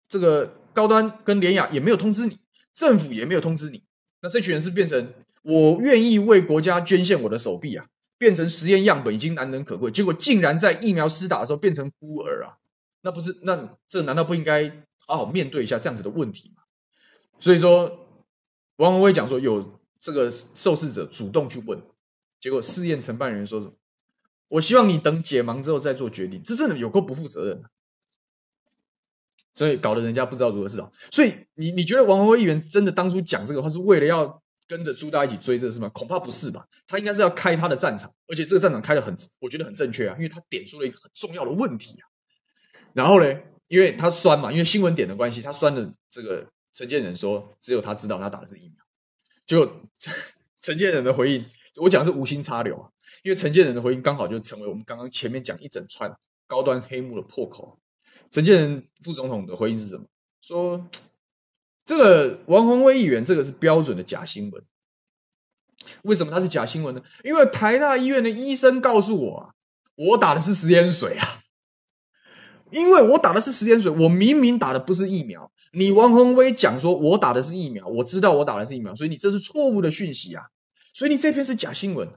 [SPEAKER 1] 这个高端跟联雅也没有通知你，政府也没有通知你。那这群人是变成我愿意为国家捐献我的手臂啊，变成实验样本已经难能可贵，结果竟然在疫苗施打的时候变成孤儿啊！那不是那这难道不应该好好面对一下这样子的问题吗？所以说，王鸿薇讲说有。这个受试者主动去问，结果试验承办人说什么？我希望你等解盲之后再做决定。这真的有够不负责任的，所以搞得人家不知道如何是好。所以你你觉得王鸿薇议员真的当初讲这个话是为了要跟着朱大一起追这个是吗？恐怕不是吧？他应该是要开他的战场，而且这个战场开得很，我觉得很正确啊，因为他点出了一个很重要的问题啊。然后呢，因为他酸嘛，因为新闻点的关系，他酸的这个陈建仁说，只有他知道他打的是疫苗。就 陈建仁的回应，我讲是无心插柳啊，因为陈建仁的回应刚好就成为我们刚刚前面讲一整串高端黑幕的破口。陈建仁副总统的回应是什么？说这个王宏威议员这个是标准的假新闻。为什么他是假新闻呢？因为台大医院的医生告诉我啊，我打的是食盐水啊。因为我打的是食盐水，我明明打的不是疫苗。你王宏威讲说我打的是疫苗，我知道我打的是疫苗，所以你这是错误的讯息啊！所以你这篇是假新闻。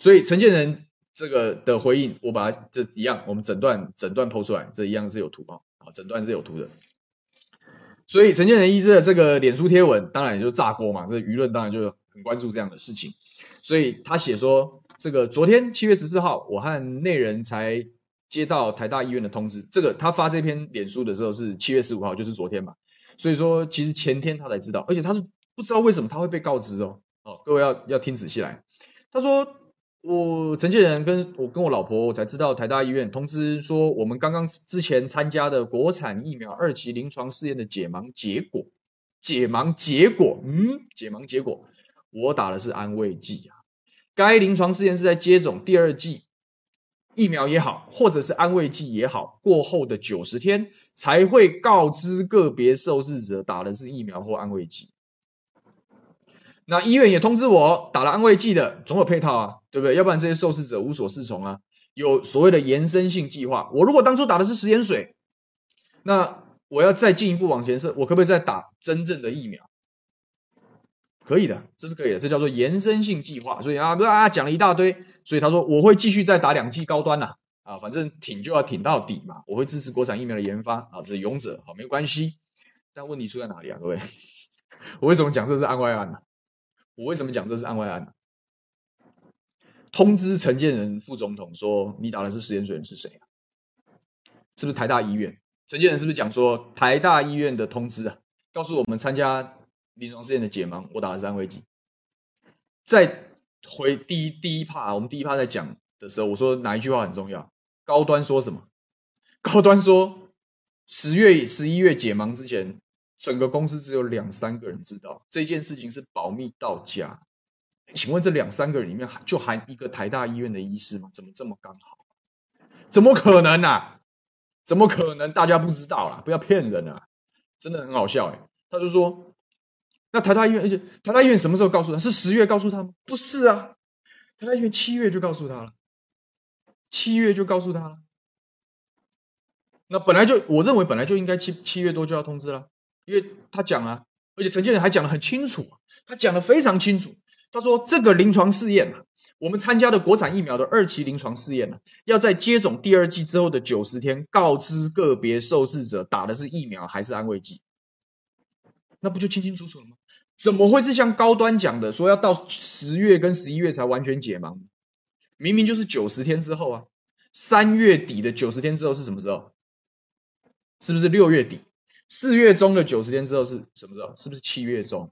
[SPEAKER 1] 所以陈建仁这个的回应，我把它这一样，我们整段整段 po 出来，这一样是有图啊，啊，整段是有图的。所以陈建仁医师的这个脸书贴文，当然也就炸锅嘛，这舆论当然就很关注这样的事情。所以他写说，这个昨天七月十四号，我和内人才接到台大医院的通知。这个他发这篇脸书的时候是七月十五号，就是昨天嘛。所以说，其实前天他才知道，而且他是不知道为什么他会被告知哦。哦，各位要要听仔细来。他说。我陈建仁跟我跟我老婆，我才知道台大医院通知说，我们刚刚之前参加的国产疫苗二期临床试验的解盲结果，解盲结果，嗯，解盲结果，我打的是安慰剂啊。该临床试验是在接种第二剂疫苗也好，或者是安慰剂也好，过后的九十天才会告知个别受试者打的是疫苗或安慰剂。那医院也通知我，打了安慰剂的总有配套啊，对不对？要不然这些受试者无所适从啊。有所谓的延伸性计划，我如果当初打的是食盐水，那我要再进一步往前设，我可不可以再打真正的疫苗？可以的，这是可以的，这叫做延伸性计划。所以啊啊讲了一大堆，所以他说我会继续再打两剂高端呐，啊，反正挺就要挺到底嘛，我会支持国产疫苗的研发啊，这是勇者，好，没有关系。但问题出在哪里啊，各位？我为什么讲这是案外案呢？我为什么讲这是案外案？通知陈建仁副总统说你打的是食盐水人是谁啊？是不是台大医院？陈建仁是不是讲说台大医院的通知啊？告诉我们参加临床试验的解盲，我打的是安慰剂。在回第一第一趴我们第一趴在讲的时候，我说哪一句话很重要？高端说什么？高端说十月十一月解盲之前。整个公司只有两三个人知道这件事情是保密到家，请问这两三个人里面就含一个台大医院的医师吗？怎么这么刚好？怎么可能啊？怎么可能？大家不知道啦，不要骗人啊！真的很好笑哎。他就说，那台大医院，而且台大医院什么时候告诉他？是十月告诉他吗？不是啊，台大医院七月就告诉他了，七月就告诉他了。那本来就我认为本来就应该七七月多就要通知了。因为他讲了，而且陈建仁还讲得很清楚，他讲得非常清楚。他说：“这个临床试验啊，我们参加的国产疫苗的二期临床试验呢，要在接种第二剂之后的九十天，告知个别受试者打的是疫苗还是安慰剂。那不就清清楚楚了吗？怎么会是像高端讲的，说要到十月跟十一月才完全解盲？明明就是九十天之后啊！三月底的九十天之后是什么时候？是不是六月底？”四月中的九十天之后是什么时候？是不是七月中？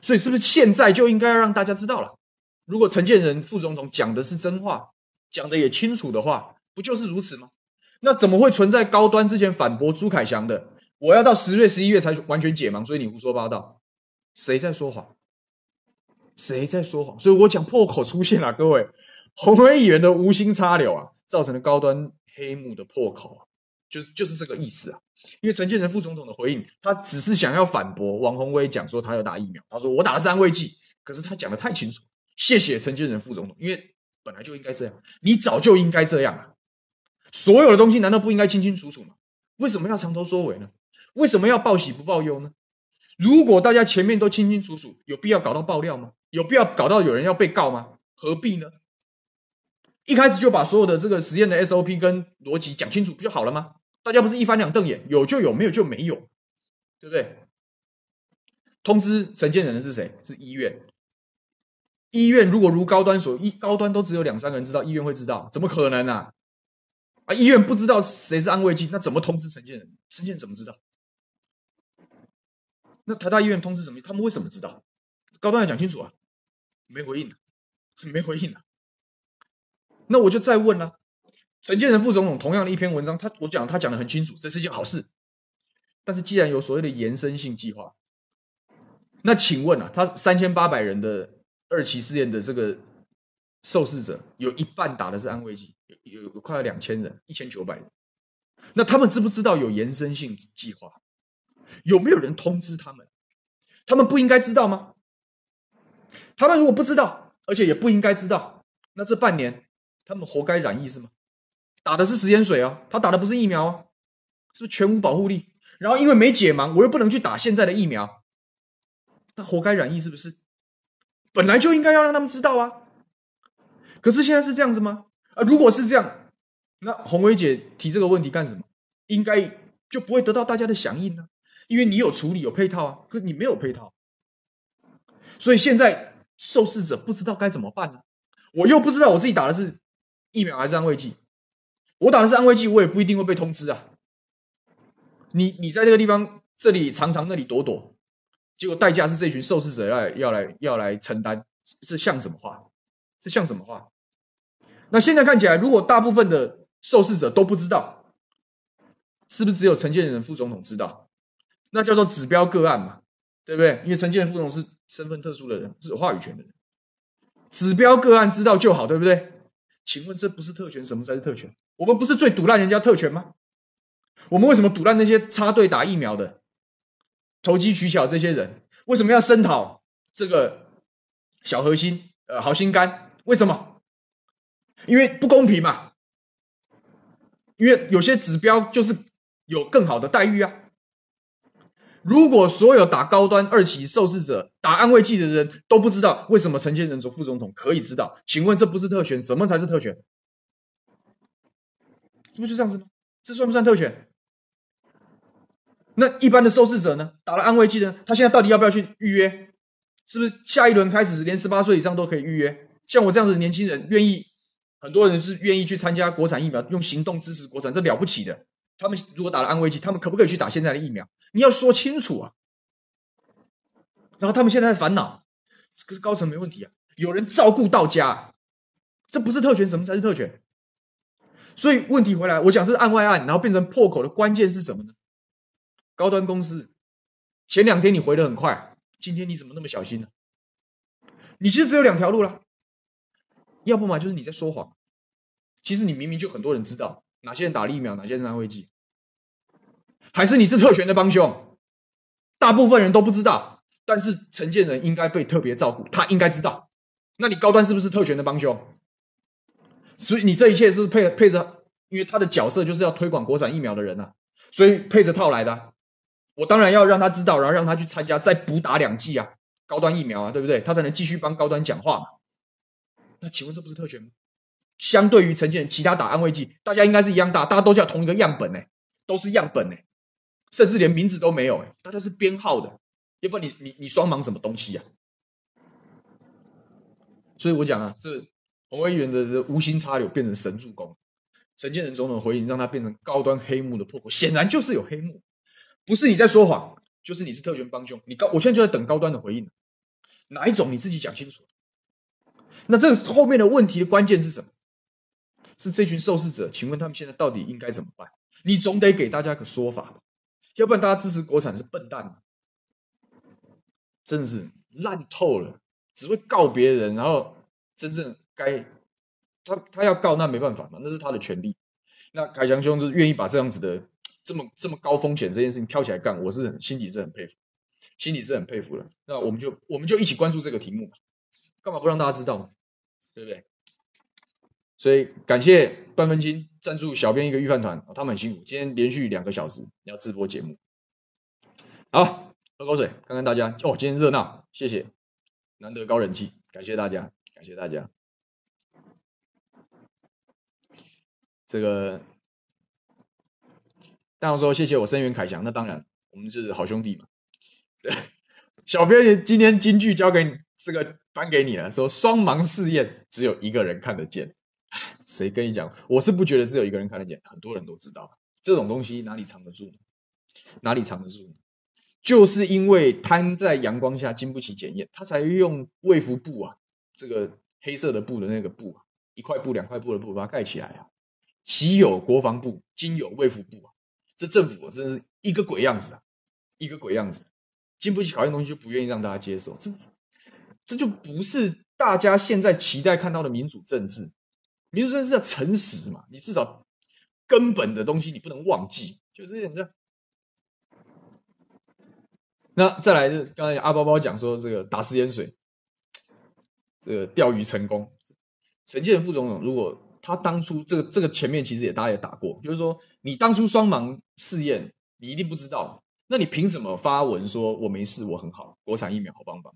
[SPEAKER 1] 所以是不是现在就应该要让大家知道了？如果陈建仁副总统讲的是真话，讲的也清楚的话，不就是如此吗？那怎么会存在高端之前反驳朱凯翔的？我要到十月、十一月才完全解盲，所以你胡说八道。谁在说谎？谁在说谎？所以我讲破口出现了，各位，鸿辉议员的无心插柳啊，造成了高端黑幕的破口，就是就是这个意思啊。因为陈建仁副总统的回应，他只是想要反驳王宏威讲说他要打疫苗，他说我打的是安慰剂，可是他讲的太清楚，谢谢陈建仁副总统，因为本来就应该这样，你早就应该这样了，所有的东西难道不应该清清楚楚吗？为什么要藏头缩尾呢？为什么要报喜不报忧呢？如果大家前面都清清楚楚，有必要搞到爆料吗？有必要搞到有人要被告吗？何必呢？一开始就把所有的这个实验的 SOP 跟逻辑讲清楚，不就好了吗？大家不是一翻两瞪眼，有就有，没有就没有，对不对？通知陈建仁的是谁？是医院。医院如果如高端所，一高端都只有两三个人知道，医院会知道？怎么可能啊？啊，医院不知道谁是安慰剂，那怎么通知陈建仁？陈建仁怎么知道？那台大医院通知什么？他们为什么知道？高端要讲清楚啊，没回应啊，没回应啊。那我就再问了。陈建仁副总统同样的一篇文章，他我讲他讲的很清楚，这是一件好事。但是既然有所谓的延伸性计划，那请问啊，他三千八百人的二期试验的这个受试者，有一半打的是安慰剂，有有快要两千人，一千九百人。那他们知不知道有延伸性计划？有没有人通知他们？他们不应该知道吗？他们如果不知道，而且也不应该知道，那这半年他们活该染疫是吗？打的是食盐水啊，他打的不是疫苗啊，是不是全无保护力？然后因为没解盲，我又不能去打现在的疫苗，那活该染疫是不是？本来就应该要让他们知道啊。
[SPEAKER 2] 可是现在是这样子吗？啊，如果是这样，那红薇姐提这个问题干什么？应该就不会得到大家的响应呢？因为你有处理有配套啊，可你没有配套，所以现在受试者不知道该怎么办呢？我又不知道我自己打的是疫苗还是安慰剂，我打的是安慰剂，我也不一定会被通知啊。你你在这个地方这里藏藏，那里躲躲，结果代价是这群受试者要来要来要来承担，这像什么话？这像什么话？那现在看起来，如果大部分的受试者都不知道，是不是只有陈建仁副总统知道？那叫做指标个案嘛，对不对？因为陈建仁副总统是身份特殊的人，是有话语权的人。指标个案知道就好，对不对？请问这不是特权，什么才是特权？我们不是最赌烂人家特权吗？我们为什么赌烂那些插队打疫苗的、投机取巧这些人？为什么要声讨这个小核心、呃好心肝？为什么？因为不公平嘛，因为有些指标就是有更好的待遇啊。如果所有打高端二期受试者打安慰剂的人都不知道为什么陈建仁做副总统可以知道，请问这不是特权？什么才是特权？是不就这样子吗？这算不算特权？那一般的受试者呢？打了安慰剂呢？他现在到底要不要去预约？是不是下一轮开始连十八岁以上都可以预约？像我这样子的年轻人愿意？很多人是愿意去参加国产疫苗，用行动支持国产，这了不起的。他们如果打了安慰剂，他们可不可以去打现在的疫苗？你要说清楚啊。然后他们现在在烦恼，这个是高层没问题啊，有人照顾到家，这不是特权，什么才是特权？所以问题回来，我讲是案外案，然后变成破口的关键是什么呢？高端公司前两天你回的很快，今天你怎么那么小心呢？你其实只有两条路了。要不嘛就是你在说谎，其实你明明就很多人知道哪些人打疫苗，哪些人是安慰剂，还是你是特权的帮凶？大部分人都不知道，但是陈建仁应该被特别照顾，他应该知道。那你高端是不是特权的帮凶？所以你这一切是配配着，因为他的角色就是要推广国产疫苗的人啊，所以配着套来的。我当然要让他知道，然后让他去参加，再补打两剂啊，高端疫苗啊，对不对？他才能继续帮高端讲话嘛。那请问这不是特权吗？相对于陈建仁其他打安慰剂，大家应该是一样大，大家都叫同一个样本呢，都是样本呢，甚至连名字都没有哎，大家是编号的，要不然你你你双盲什么东西呀？所以我讲啊，这鸿薇议员的无心插柳变成神助攻，陈建仁总统回应让他变成高端黑幕的破口，显然就是有黑幕，不是你在说谎，就是你是特权帮凶。你高，我现在就在等高端的回应，哪一种你自己讲清楚。那这个后面的问题的关键是什么？是这群受试者，请问他们现在到底应该怎么办？你总得给大家个说法吧，要不然大家支持国产是笨蛋？真的是烂透了，只会告别人，然后真正该他他要告那没办法嘛，那是他的权利。那凯强兄就是愿意把这样子的这么这么高风险这件事情挑起来干，我是很心里是很佩服，心里是很佩服的。那我们就我们就一起关注这个题目。干嘛不让大家知道？对不对？所以感谢半分金赞助小编一个御饭团，他们很辛苦，今天连续两个小时要直播节目。好，喝口水，看看大家哦，今天热闹，谢谢，难得高人气，感谢大家，感谢大家。这个大王说谢谢我声援凯翔，那当然我们是好兄弟嘛。小编今天金句交给你。这个颁给你了，说双盲试验只有一个人看得见，谁跟你讲？我是不觉得只有一个人看得见，很多人都知道这种东西哪里藏得住呢？哪里藏得住呢？就是因为摊在阳光下经不起检验，他才用卫服布啊，这个黑色的布的那个布啊，一块布两块布的布把它盖起来啊，其有国防部，今有卫服部啊，这政府真是一个鬼样子啊，一个鬼样子，经不起考验东西就不愿意让大家接受，这。这就不是大家现在期待看到的民主政治。民族政治是要诚实嘛，你至少根本的东西你不能忘记，就是这点这样。那再来，就刚才阿包包讲说这个打食盐水，这个钓鱼成功。陈建副总统，如果他当初这个这个前面其实也大家也打过，就是说你当初双盲试验，你一定不知道，那你凭什么发文说我没事，我很好，国产疫苗好棒棒？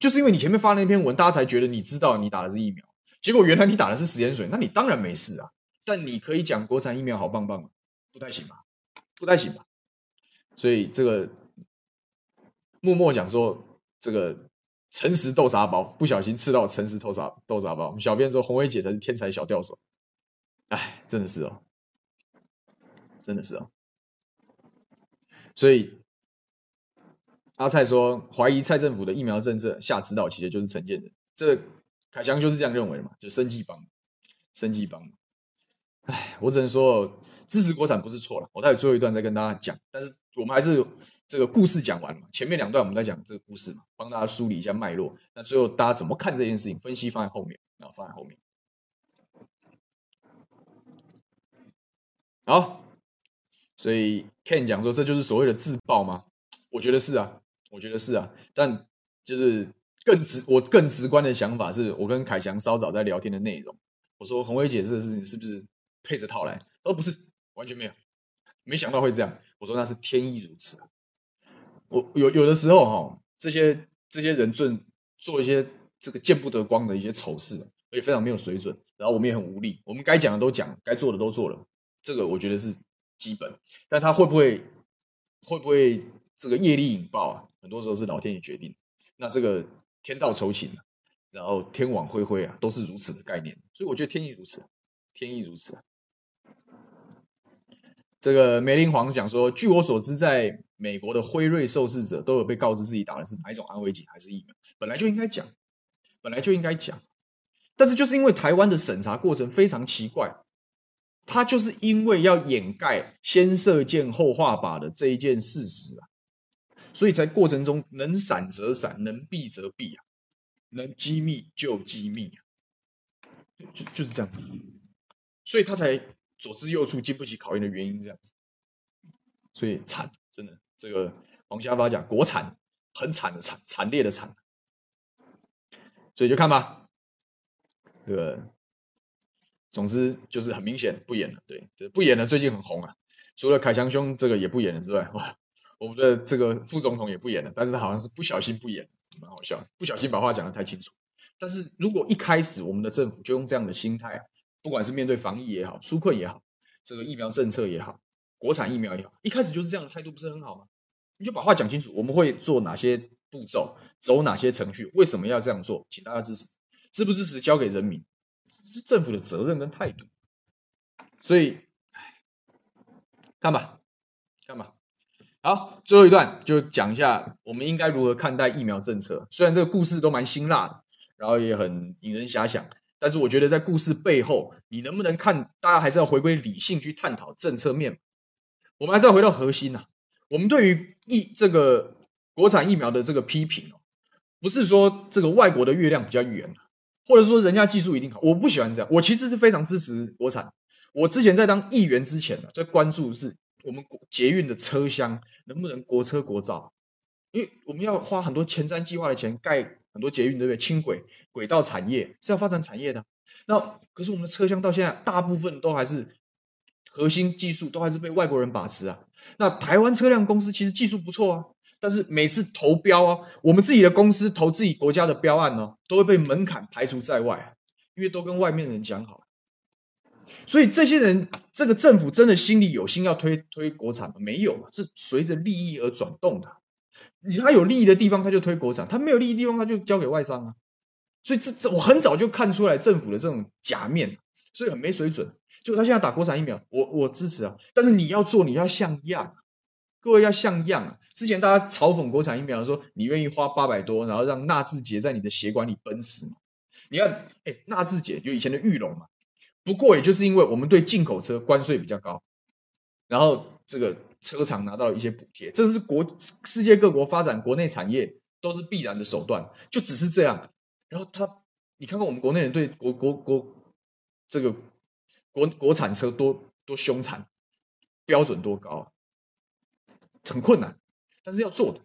[SPEAKER 2] 就是因为你前面发那篇文，大家才觉得你知道你打的是疫苗，结果原来你打的是食盐水，那你当然没事啊。但你可以讲国产疫苗好棒棒，不太行吧？不太行吧？所以这个默默讲说，这个诚实豆沙包不小心吃到诚实豆沙豆沙包。我们小编说红薇姐才是天才小钓手，哎，真的是哦，真的是哦。所以阿蔡说怀疑蔡政府的疫苗政策下指导棋的就是陈建仁，这、凯翔就是这样认为的嘛？就生技帮，生技帮。哎，我只能说支持国产不是错了。我待会最后一段再跟大家讲，但是我们还是这个故事讲完了嘛。前面两段我们在讲这个故事嘛，帮大家梳理一下脉络。那最后大家怎么看这件事情？分析放在后面，然后放在后面。好，所以 Ken 讲说这就是所谓的自爆吗？我觉得是啊，我觉得是啊。但就是更直，我更直观的想法是我跟凯翔稍早在聊天的内容。我说红薇姐这个事情是不是？配着套来，而不是完全没有，没想到会这样。我说那是天意如此。我有有的时候哈，这些这些人做做一些这个见不得光的一些丑事，而且非常没有水准，然后我们也很无力。我们该讲的都讲，该做的都做了，这个我觉得是基本。但他会不会会不会这个业力引爆啊？很多时候是老天爷决定。那这个天道酬勤，然后天网恢恢啊，都是如此的概念。所以我觉得天意如此，天意如此啊。这个梅林黄讲说，据我所知，在美国的辉瑞受试者都有被告知自己打的是哪一种安慰剂还是疫苗，本来就应该讲，本来就应该讲，但是就是因为台湾的审查过程非常奇怪，他就是因为要掩盖先射箭后画靶的这一件事实啊，所以在过程中能闪则闪，能避则避啊，能机密就机密啊，就就是这样子，所以他才。左支右絀，经不起考验的原因这样子，所以惨，真的，这个黄家发讲国产很惨的惨，惨烈的惨，所以就看吧，这个，总之就是很明显不演了，对，不演了，最近很红啊，除了凯强兄这个也不演了之外，哇，我们的这个副总统也不演了，但是他好像是不小心不演，蛮好笑，不小心把话讲得太清楚，但是如果一开始我们的政府就用这样的心态。不管是面对防疫也好，纾困也好，这个疫苗政策也好，国产疫苗也好，一开始就是这样的态度，不是很好吗？你就把话讲清楚，我们会做哪些步骤，走哪些程序，为什么要这样做？请大家支持，支不支持交给人民，这是政府的责任跟态度。所以，唉，看吧，看吧。好，最后一段就讲一下，我们应该如何看待疫苗政策。虽然这个故事都蛮辛辣的，然后也很引人遐想。但是我觉得在故事背后，你能不能看？大家还是要回归理性去探讨政策面。我们还是要回到核心呐、啊。我们对于疫这个国产疫苗的这个批评哦，不是说这个外国的月亮比较圆，或者说人家技术一定好。我不喜欢这样。我其实是非常支持国产。我之前在当议员之前呢，在关注的是我们国捷运的车厢能不能国车国造，因为我们要花很多前瞻计划的钱盖。很多捷运对不对？轻轨轨道产业是要发展产业的。那可是我们的车厢到现在大部分都还是核心技术都还是被外国人把持啊。那台湾车辆公司其实技术不错啊，但是每次投标啊，我们自己的公司投自己国家的标案呢，都会被门槛排除在外，因为都跟外面人讲好了。所以这些人，这个政府真的心里有心要推推国产吗？没有，是随着利益而转动的。你他有利益的地方，他就推国产；他没有利益地方，他就交给外商啊。所以这这我很早就看出来政府的这种假面，所以很没水准。就他现在打国产疫苗，我我支持啊。但是你要做，你要像样，各位要像样啊。之前大家嘲讽国产疫苗说，你愿意花八百多，然后让纳智捷在你的血管里奔驰吗？你看，哎，纳智捷就以前的玉龙嘛。不过也就是因为我们对进口车关税比较高，然后这个。车厂拿到了一些补贴，这是国世界各国发展国内产业都是必然的手段，就只是这样。然后他，你看看我们国内人对国国国这个国国产车多多凶残，标准多高，很困难，但是要做的。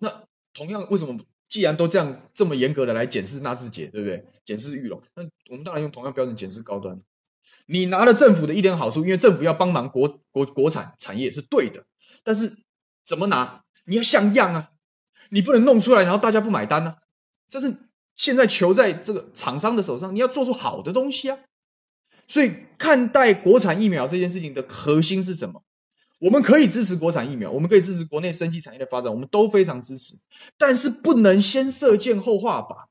[SPEAKER 2] 那同样，为什么既然都这样这么严格的来检视纳智捷，对不对？检视玉龙，那我们当然用同样标准检视高端。你拿了政府的一点好处，因为政府要帮忙国国国产产业是对的，但是怎么拿？你要像样啊，你不能弄出来然后大家不买单啊，这是现在球在这个厂商的手上，你要做出好的东西啊。所以看待国产疫苗这件事情的核心是什么？我们可以支持国产疫苗，我们可以支持国内生技产业的发展，我们都非常支持。但是不能先射箭后画靶，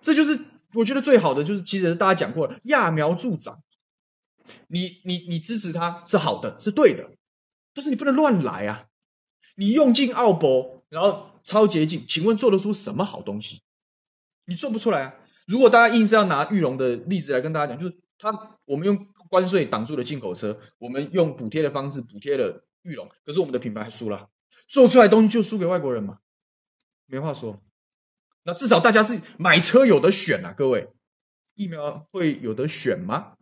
[SPEAKER 2] 这就是我觉得最好的，就是其实大家讲过了，揠苗助长。你你你支持他是好的，是对的，但是你不能乱来啊！你用尽奥博，然后超捷径，请问做得出什么好东西？你做不出来啊！如果大家硬是要拿玉龙的例子来跟大家讲，就是他我们用关税挡住了进口车，我们用补贴的方式补贴了裕隆，可是我们的品牌输了，做出来东西就输给外国人嘛？没话说。那至少大家是买车有得选啊，各位，疫苗会有得选吗？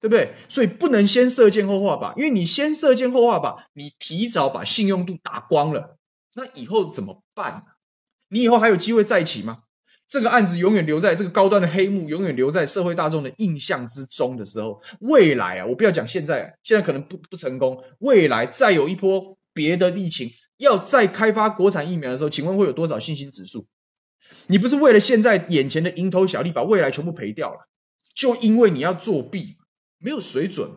[SPEAKER 2] 对不对？所以不能先射箭后画靶，因为你先射箭后画靶，你提早把信用度打光了，那以后怎么办？你以后还有机会再起吗？这个案子永远留在这个高端的黑幕，永远留在社会大众的印象之中的时候，未来啊，我不要讲现在，现在可能不不成功，未来再有一波别的疫情要再开发国产疫苗的时候，请问会有多少信心指数？你不是为了现在眼前的蝇头小利，把未来全部赔掉了？就因为你要作弊。没有水准，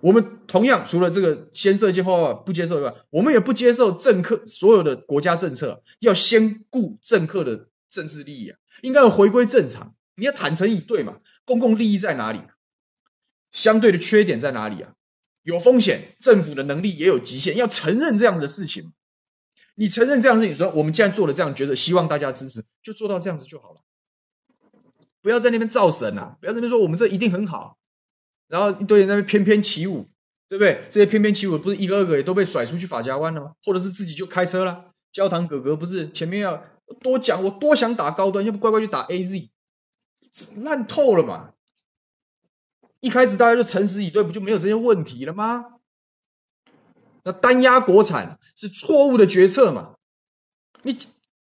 [SPEAKER 2] 我们同样除了这个先射箭后不接受以外，我们也不接受政客所有的国家政策要先顾政客的政治利益啊，应该要回归正常。你要坦诚以对嘛，公共利益在哪里？相对的缺点在哪里啊？有风险，政府的能力也有极限，要承认这样的事情。你承认这样的事情，说我们既然做了这样，觉得希望大家支持，就做到这样子就好了。不要在那边造神啊！不要在那边说我们这一定很好。然后一堆人在那边翩翩起舞，对不对？这些翩翩起舞不是一个二个也都被甩出去法家湾了吗？或者是自己就开车了？焦糖哥哥不是前面要多讲，我多想打高端，要不乖乖去打 AZ，烂透了嘛！一开始大家就诚实以对，不就没有这些问题了吗？那单压国产是错误的决策嘛？你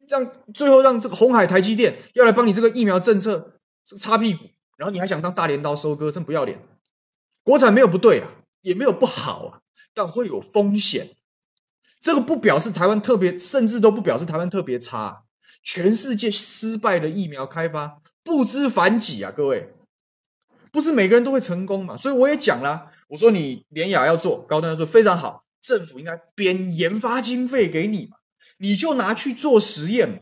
[SPEAKER 2] 让最后让这个红海、台积电要来帮你这个疫苗政策这个擦屁股，然后你还想当大镰刀收割，真不要脸！国产没有不对啊，也没有不好啊，但会有风险。这个不表示台湾特别，甚至都不表示台湾特别差。全世界失败的疫苗开发不知凡几啊，各位，不是每个人都会成功嘛。所以我也讲了，我说你联雅要做，高端要做，非常好，政府应该编研发经费给你嘛，你就拿去做实验嘛，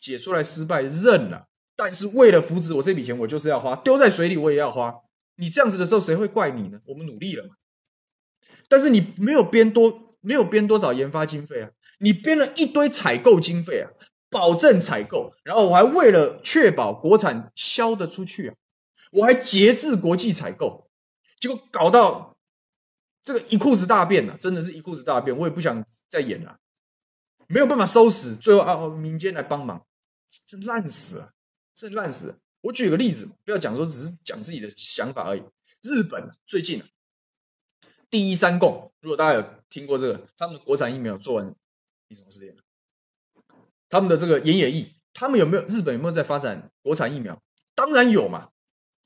[SPEAKER 2] 解出来失败认了。但是为了扶植我这笔钱，我就是要花，丢在水里我也要花。你这样子的时候，谁会怪你呢？我们努力了嘛，但是你没有编多，没有编多少研发经费啊，你编了一堆采购经费啊，保证采购，然后我还为了确保国产销得出去啊，我还节制国际采购，结果搞到这个一裤子大便啊，真的是一裤子大便，我也不想再演了，没有办法收拾，最后啊，民间来帮忙，真烂死了，真烂死了。我举个例子，不要讲说只是讲自己的想法而已。日本最近第一三共，如果大家有听过这个，他们的国产疫苗做完一种试验，他们的这个岩野义，他们有没有日本有没有在发展国产疫苗？当然有嘛，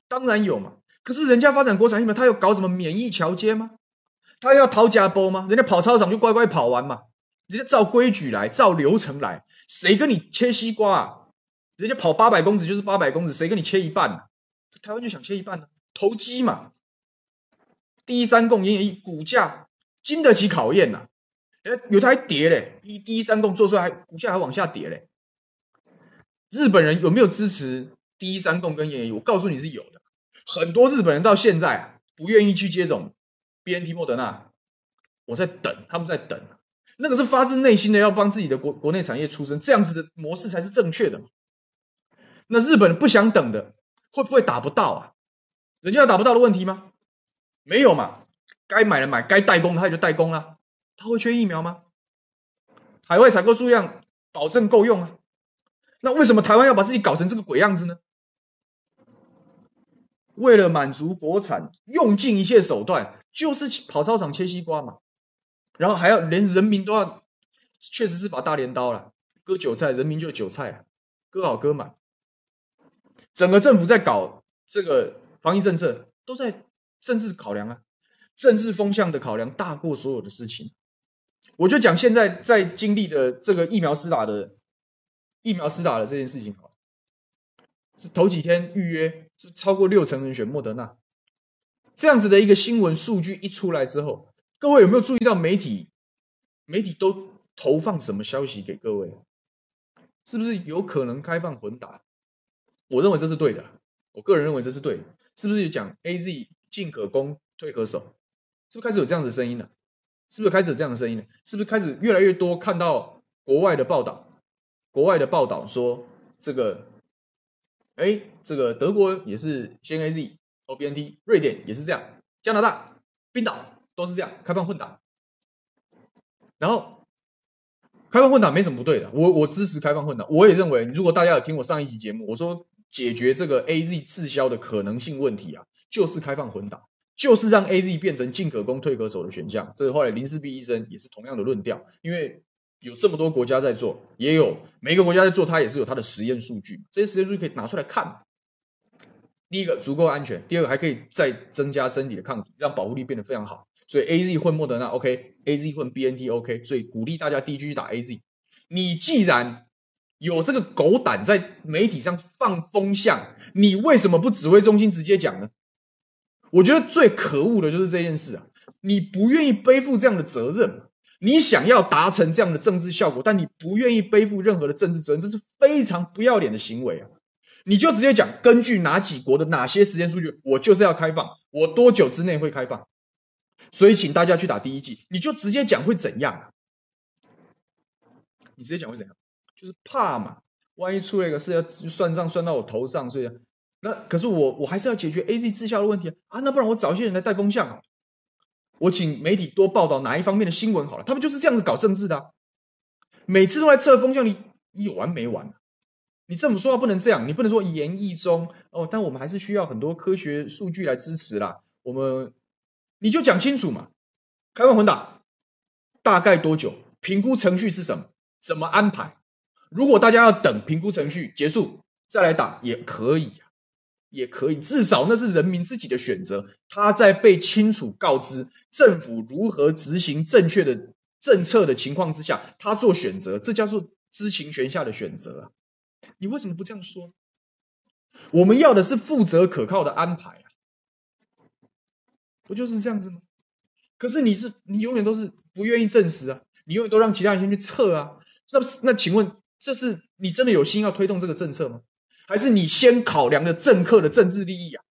[SPEAKER 2] 当然有嘛。可是人家发展国产疫苗，他有搞什么免疫桥接吗？他要讨价包吗？人家跑操场就乖乖跑完嘛，人家照规矩来，照流程来，谁跟你切西瓜啊？人家跑八百公尺就是八百公尺，谁跟你切一半？台湾就想切一半呢，投机嘛。第一三共岩野义股价经得起考验呐，哎，有的还跌嘞，一第一三共做出来股价还往下跌嘞。日本人有没有支持第一三共跟岩野义？我告诉你是有的，很多日本人到现在啊不愿意去接种 BNT 莫德纳，我在等，他们在等，那个是发自内心的要帮自己的国国内产业出生，这样子的模式才是正确的。那日本人不想等的，会不会打不到啊？人家有打不到的问题吗？没有嘛，该买的买，该代工的他也就代工了。他会缺疫苗吗？海外采购数量保证够用啊。那为什么台湾要把自己搞成这个鬼样子呢？为了满足国产，用尽一切手段，就是跑操场切西瓜嘛。然后还要连人民都要，确实是把大镰刀了，割韭菜，人民就韭菜啊，割好割满。整个政府在搞这个防疫政策，都在政治考量啊，政治风向的考量大过所有的事情。我就讲现在在经历的这个疫苗施打的疫苗施打的这件事情，是头几天预约是超过六成人选莫德纳，这样子的一个新闻数据一出来之后，各位有没有注意到媒体媒体都投放什么消息给各位？是不是有可能开放混打？我认为这是对的，我个人认为这是对的。是不是讲 AZ 进可攻退可守？是不是开始有这样的声音了？是不是开始有这样的声音了？是不是开始越来越多看到国外的报道？国外的报道说这个。哎，这个德国也是先 AZ 后 BNT，瑞典也是这样，加拿大、冰岛都是这样开放混打。然后开放混打没什么不对的，我我支持开放混打。我也认为，如果大家有听我上一集节目，我说解决这个 AZ 滞销的可能性问题啊，就是开放混打，就是让 AZ 变成进可攻退可守的选项。这是后来林世璧医生也是同样的论调，因为。有这么多国家在做，也有每个国家在做，它也是有它的实验数据，这些实验数据可以拿出来看。第一个足够安全，第二个还可以再增加身体的抗体，让保护力变得非常好。所以 A Z 混莫德纳 OK，A Z 混 B N T OK，所以鼓励大家第一局打 A Z。你既然有这个狗胆在媒体上放风向，你为什么不指挥中心直接讲呢？我觉得最可恶的就是这件事啊！你不愿意背负这样的责任。你想要达成这样的政治效果，但你不愿意背负任何的政治责任，这是非常不要脸的行为啊！你就直接讲，根据哪几国的哪些时间数据，我就是要开放，我多久之内会开放？所以请大家去打第一剂，你就直接讲会怎样？你直接讲会怎样？就是怕嘛，万一出了一个事要算账算到我头上，所以那可是我我还是要解决 AZ 滞销的问题啊！啊，那不然我找一些人来带风向啊！我请媒体多报道哪一方面的新闻好了，他们就是这样子搞政治的，每次都来测风向，你你有完没完？你政府说话不能这样，你不能说言意中哦，但我们还是需要很多科学数据来支持啦。我们你就讲清楚嘛，开放混打大概多久？评估程序是什么？怎么安排？如果大家要等评估程序结束再来打也可以。也可以，至少那是人民自己的选择。他在被清楚告知政府如何执行正确的政策的情况之下，他做选择，这叫做知情权下的选择啊！你为什么不这样说？我们要的是负责可靠的安排啊，不就是这样子吗？可是你是你永远都是不愿意证实啊，你永远都让其他人先去测啊。那，那请问这是你真的有心要推动这个政策吗？还是你先考量的政客的政治利益啊？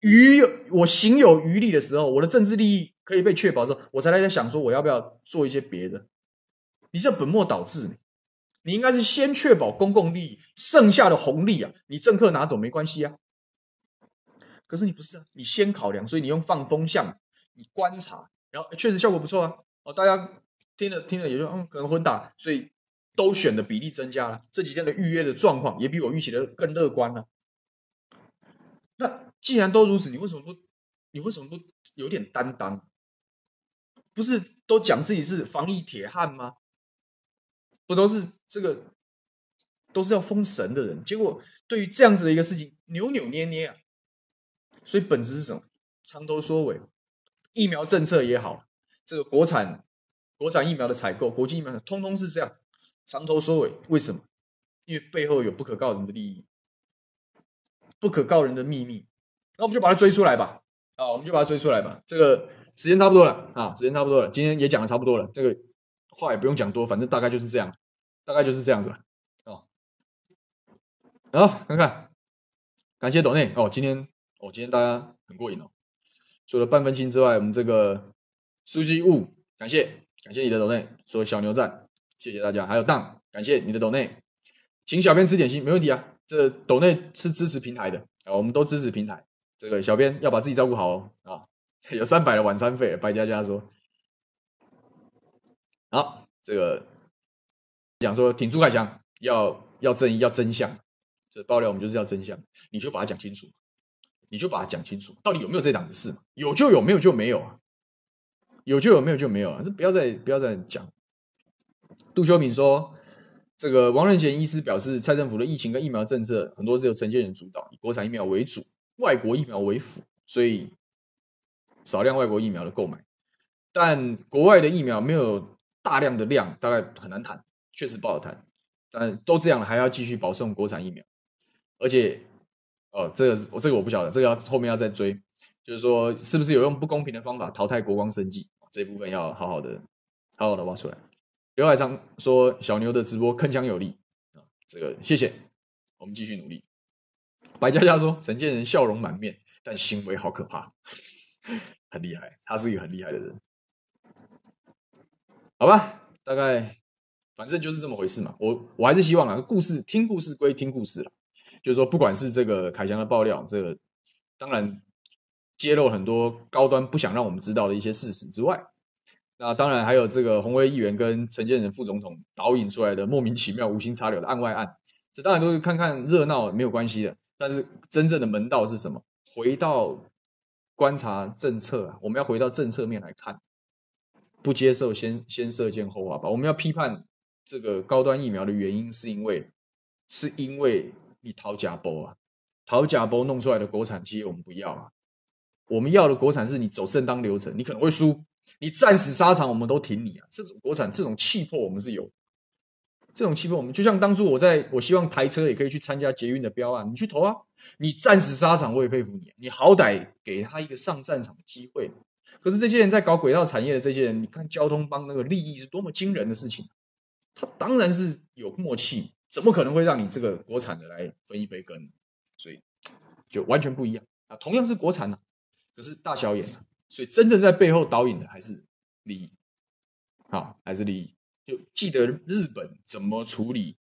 [SPEAKER 2] 余我行有余力的时候，我的政治利益可以被确保的时候，我才来在想说我要不要做一些别的。你这本末倒置，你应该是先确保公共利益，剩下的红利啊，你政客拿走没关系啊。可是你不是啊，你先考量，所以你用放风向，你观察，然后确实效果不错啊。哦，大家听了听了也就嗯，可能混打，所以。都选的比例增加了，这几天的预约的状况也比我预期的更乐观了。那既然都如此，你为什么不？你为什么不有点担当？不是都讲自己是防疫铁汉吗？不都是这个，都是要封神的人，结果对于这样子的一个事情扭扭捏捏啊。所以本质是什么？藏头缩尾，疫苗政策也好，这个国产国产疫苗的采购，国际疫苗通通是这样。藏头缩尾，为什么？因为背后有不可告人的利益，不可告人的秘密。那我们就把它追出来吧。啊，我们就把它追出来吧。这个时间差不多了啊，时间差不多了。今天也讲的差不多了，这个话也不用讲多，反正大概就是这样，大概就是这样子了。哦，好，看看，感谢抖内哦。今天哦，今天大家很过瘾哦。除了半分清之外，我们这个书记物，感谢感谢你的抖内，说小牛赞。谢谢大家，还有当，感谢你的抖内，请小编吃点心，没问题啊。这抖内是支持平台的啊，我们都支持平台。这个小编要把自己照顾好哦啊，有三百的晚餐费，白佳佳说。好，这个讲说挺朱凯翔，要要正义，要真相。这爆料我们就是要真相，你就把它讲清楚，你就把它讲清楚，到底有没有这档子事嘛？有就有，没有就没有啊。有就有，没有就没有啊。这不要再不要再讲。杜修敏说：“这个王任贤医师表示，蔡政府的疫情跟疫苗政策很多是由陈建人主导，以国产疫苗为主，外国疫苗为辅，所以少量外国疫苗的购买。但国外的疫苗没有大量的量，大概很难谈，确实不好谈。但都这样了，还要继续保送国产疫苗。
[SPEAKER 1] 而且，哦，这个我这个我不晓得，这个要后面要再追，就是说是不是有用不公平的方法淘汰国光生技这一部分要好好的好好的挖出来。刘海昌说小牛的直播铿锵有力啊，这个谢谢，我们继续努力。白佳佳说陈建仁笑容满面，但行为好可怕，很厉害，他是一个很厉害的人。好吧，大概反正就是这么回事嘛。我我还是希望啊，故事听故事归听故事了，就是说，不管是这个凯翔的爆料，这个当然揭露很多高端不想让我们知道的一些事实之外，那当然还有这个红威议员跟陈建仁副总统导引出来的莫名其妙、无心插柳的案外案，这当然都是看看热闹没有关系的。但是真正的门道是什么？回到观察政策啊，我们要回到政策面来看。不接受先先射箭后画靶，我们要批判这个高端疫苗的原因，是因为是因为你讨假包啊，讨假包弄出来的国产企业我们不要啊，我们要的国产是你走正当流程，你可能会输，你战死沙场我们都挺你啊，这种国产这种气魄我们是有，这种气魄我们就像当初我在我希望台车也可以去参加捷运的标案，你去投啊，你战死沙场我也佩服你，你好歹给他一个上战场的机会。可是这些人在搞轨道产业的这些人，你看交通帮那个利益是多么惊人的事情，他当然是有默契，怎么可能会让你这个国产的来分一杯羹？所以就完全不一样啊！同样是国产啊，可是大小眼啊，所以真正在背后导引的还是利益，好，还是利益。就记得日本怎么处理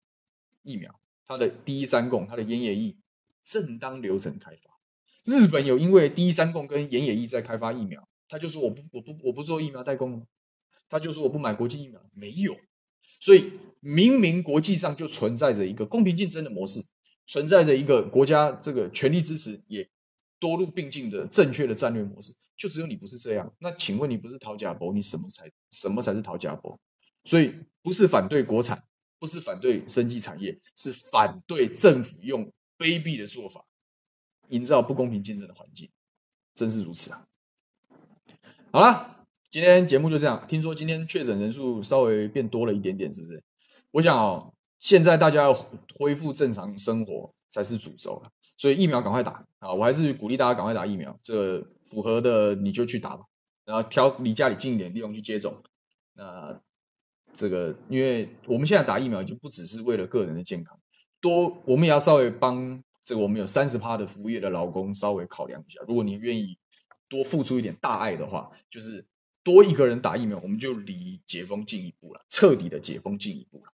[SPEAKER 1] 疫苗，它的第一三共，它的研野役正当流程开发，日本有因为第一三共跟研野役在开发疫苗。他就说我不我不我不做疫苗代工，他就说我不买国际疫苗，没有，所以明明国际上就存在着一个公平竞争的模式，存在着一个国家这个全力支持也多路并进的正确的战略模式，就只有你不是这样。那请问你不是讨假包，你什么才什么才是讨假包？所以不是反对国产，不是反对生技产业，是反对政府用卑鄙的做法营造不公平竞争的环境，真是如此啊！好了，今天节目就这样。听说今天确诊人数稍微变多了一点点，是不是？我想哦，现在大家要恢复正常生活才是主轴了，所以疫苗赶快打啊！我还是鼓励大家赶快打疫苗，这符合的你就去打吧，然后挑离家里近一点地方去接种。那这个，因为我们现在打疫苗就不只是为了个人的健康，多我们也要稍微帮这个我们有三十趴的服务业的劳工稍微考量一下，如果你愿意。多付出一点大爱的话，就是多一个人打疫苗，我们就离解封近一步了，彻底的解封近一步了。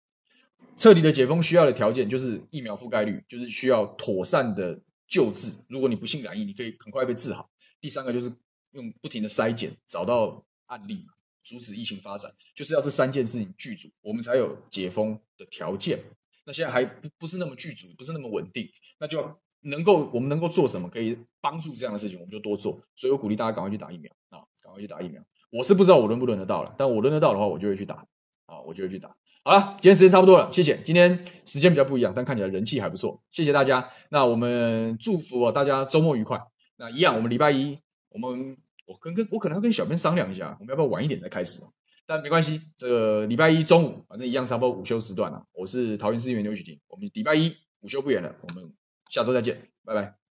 [SPEAKER 1] 彻底的解封需要的条件就是疫苗覆盖率，就是需要妥善的救治。如果你不幸染疫，你可以很快被治好。第三个就是用不停的筛检，找到案例，阻止疫情发展，就是要这三件事情具足，我们才有解封的条件。那现在还不不是那么具足，不是那么稳定，那就要。能够我们能够做什么可以帮助这样的事情，我们就多做。所以我鼓励大家赶快去打疫苗啊，赶快去打疫苗。我是不知道我轮不轮得到了，但我轮得到的话，我就会去打啊，我就会去打。好了，今天时间差不多了，谢谢。今天时间比较不一样，但看起来人气还不错，谢谢大家。那我们祝福大家周末愉快。那一样，我们礼拜一，我们我跟跟我可能要跟小编商量一下，我们要不要晚一点再开始？但没关系，这个礼拜一中午反正一样差不多午休时段啊。我是桃园市议员刘许婷，我们礼拜一午休不远了，我们。下周再见，拜拜。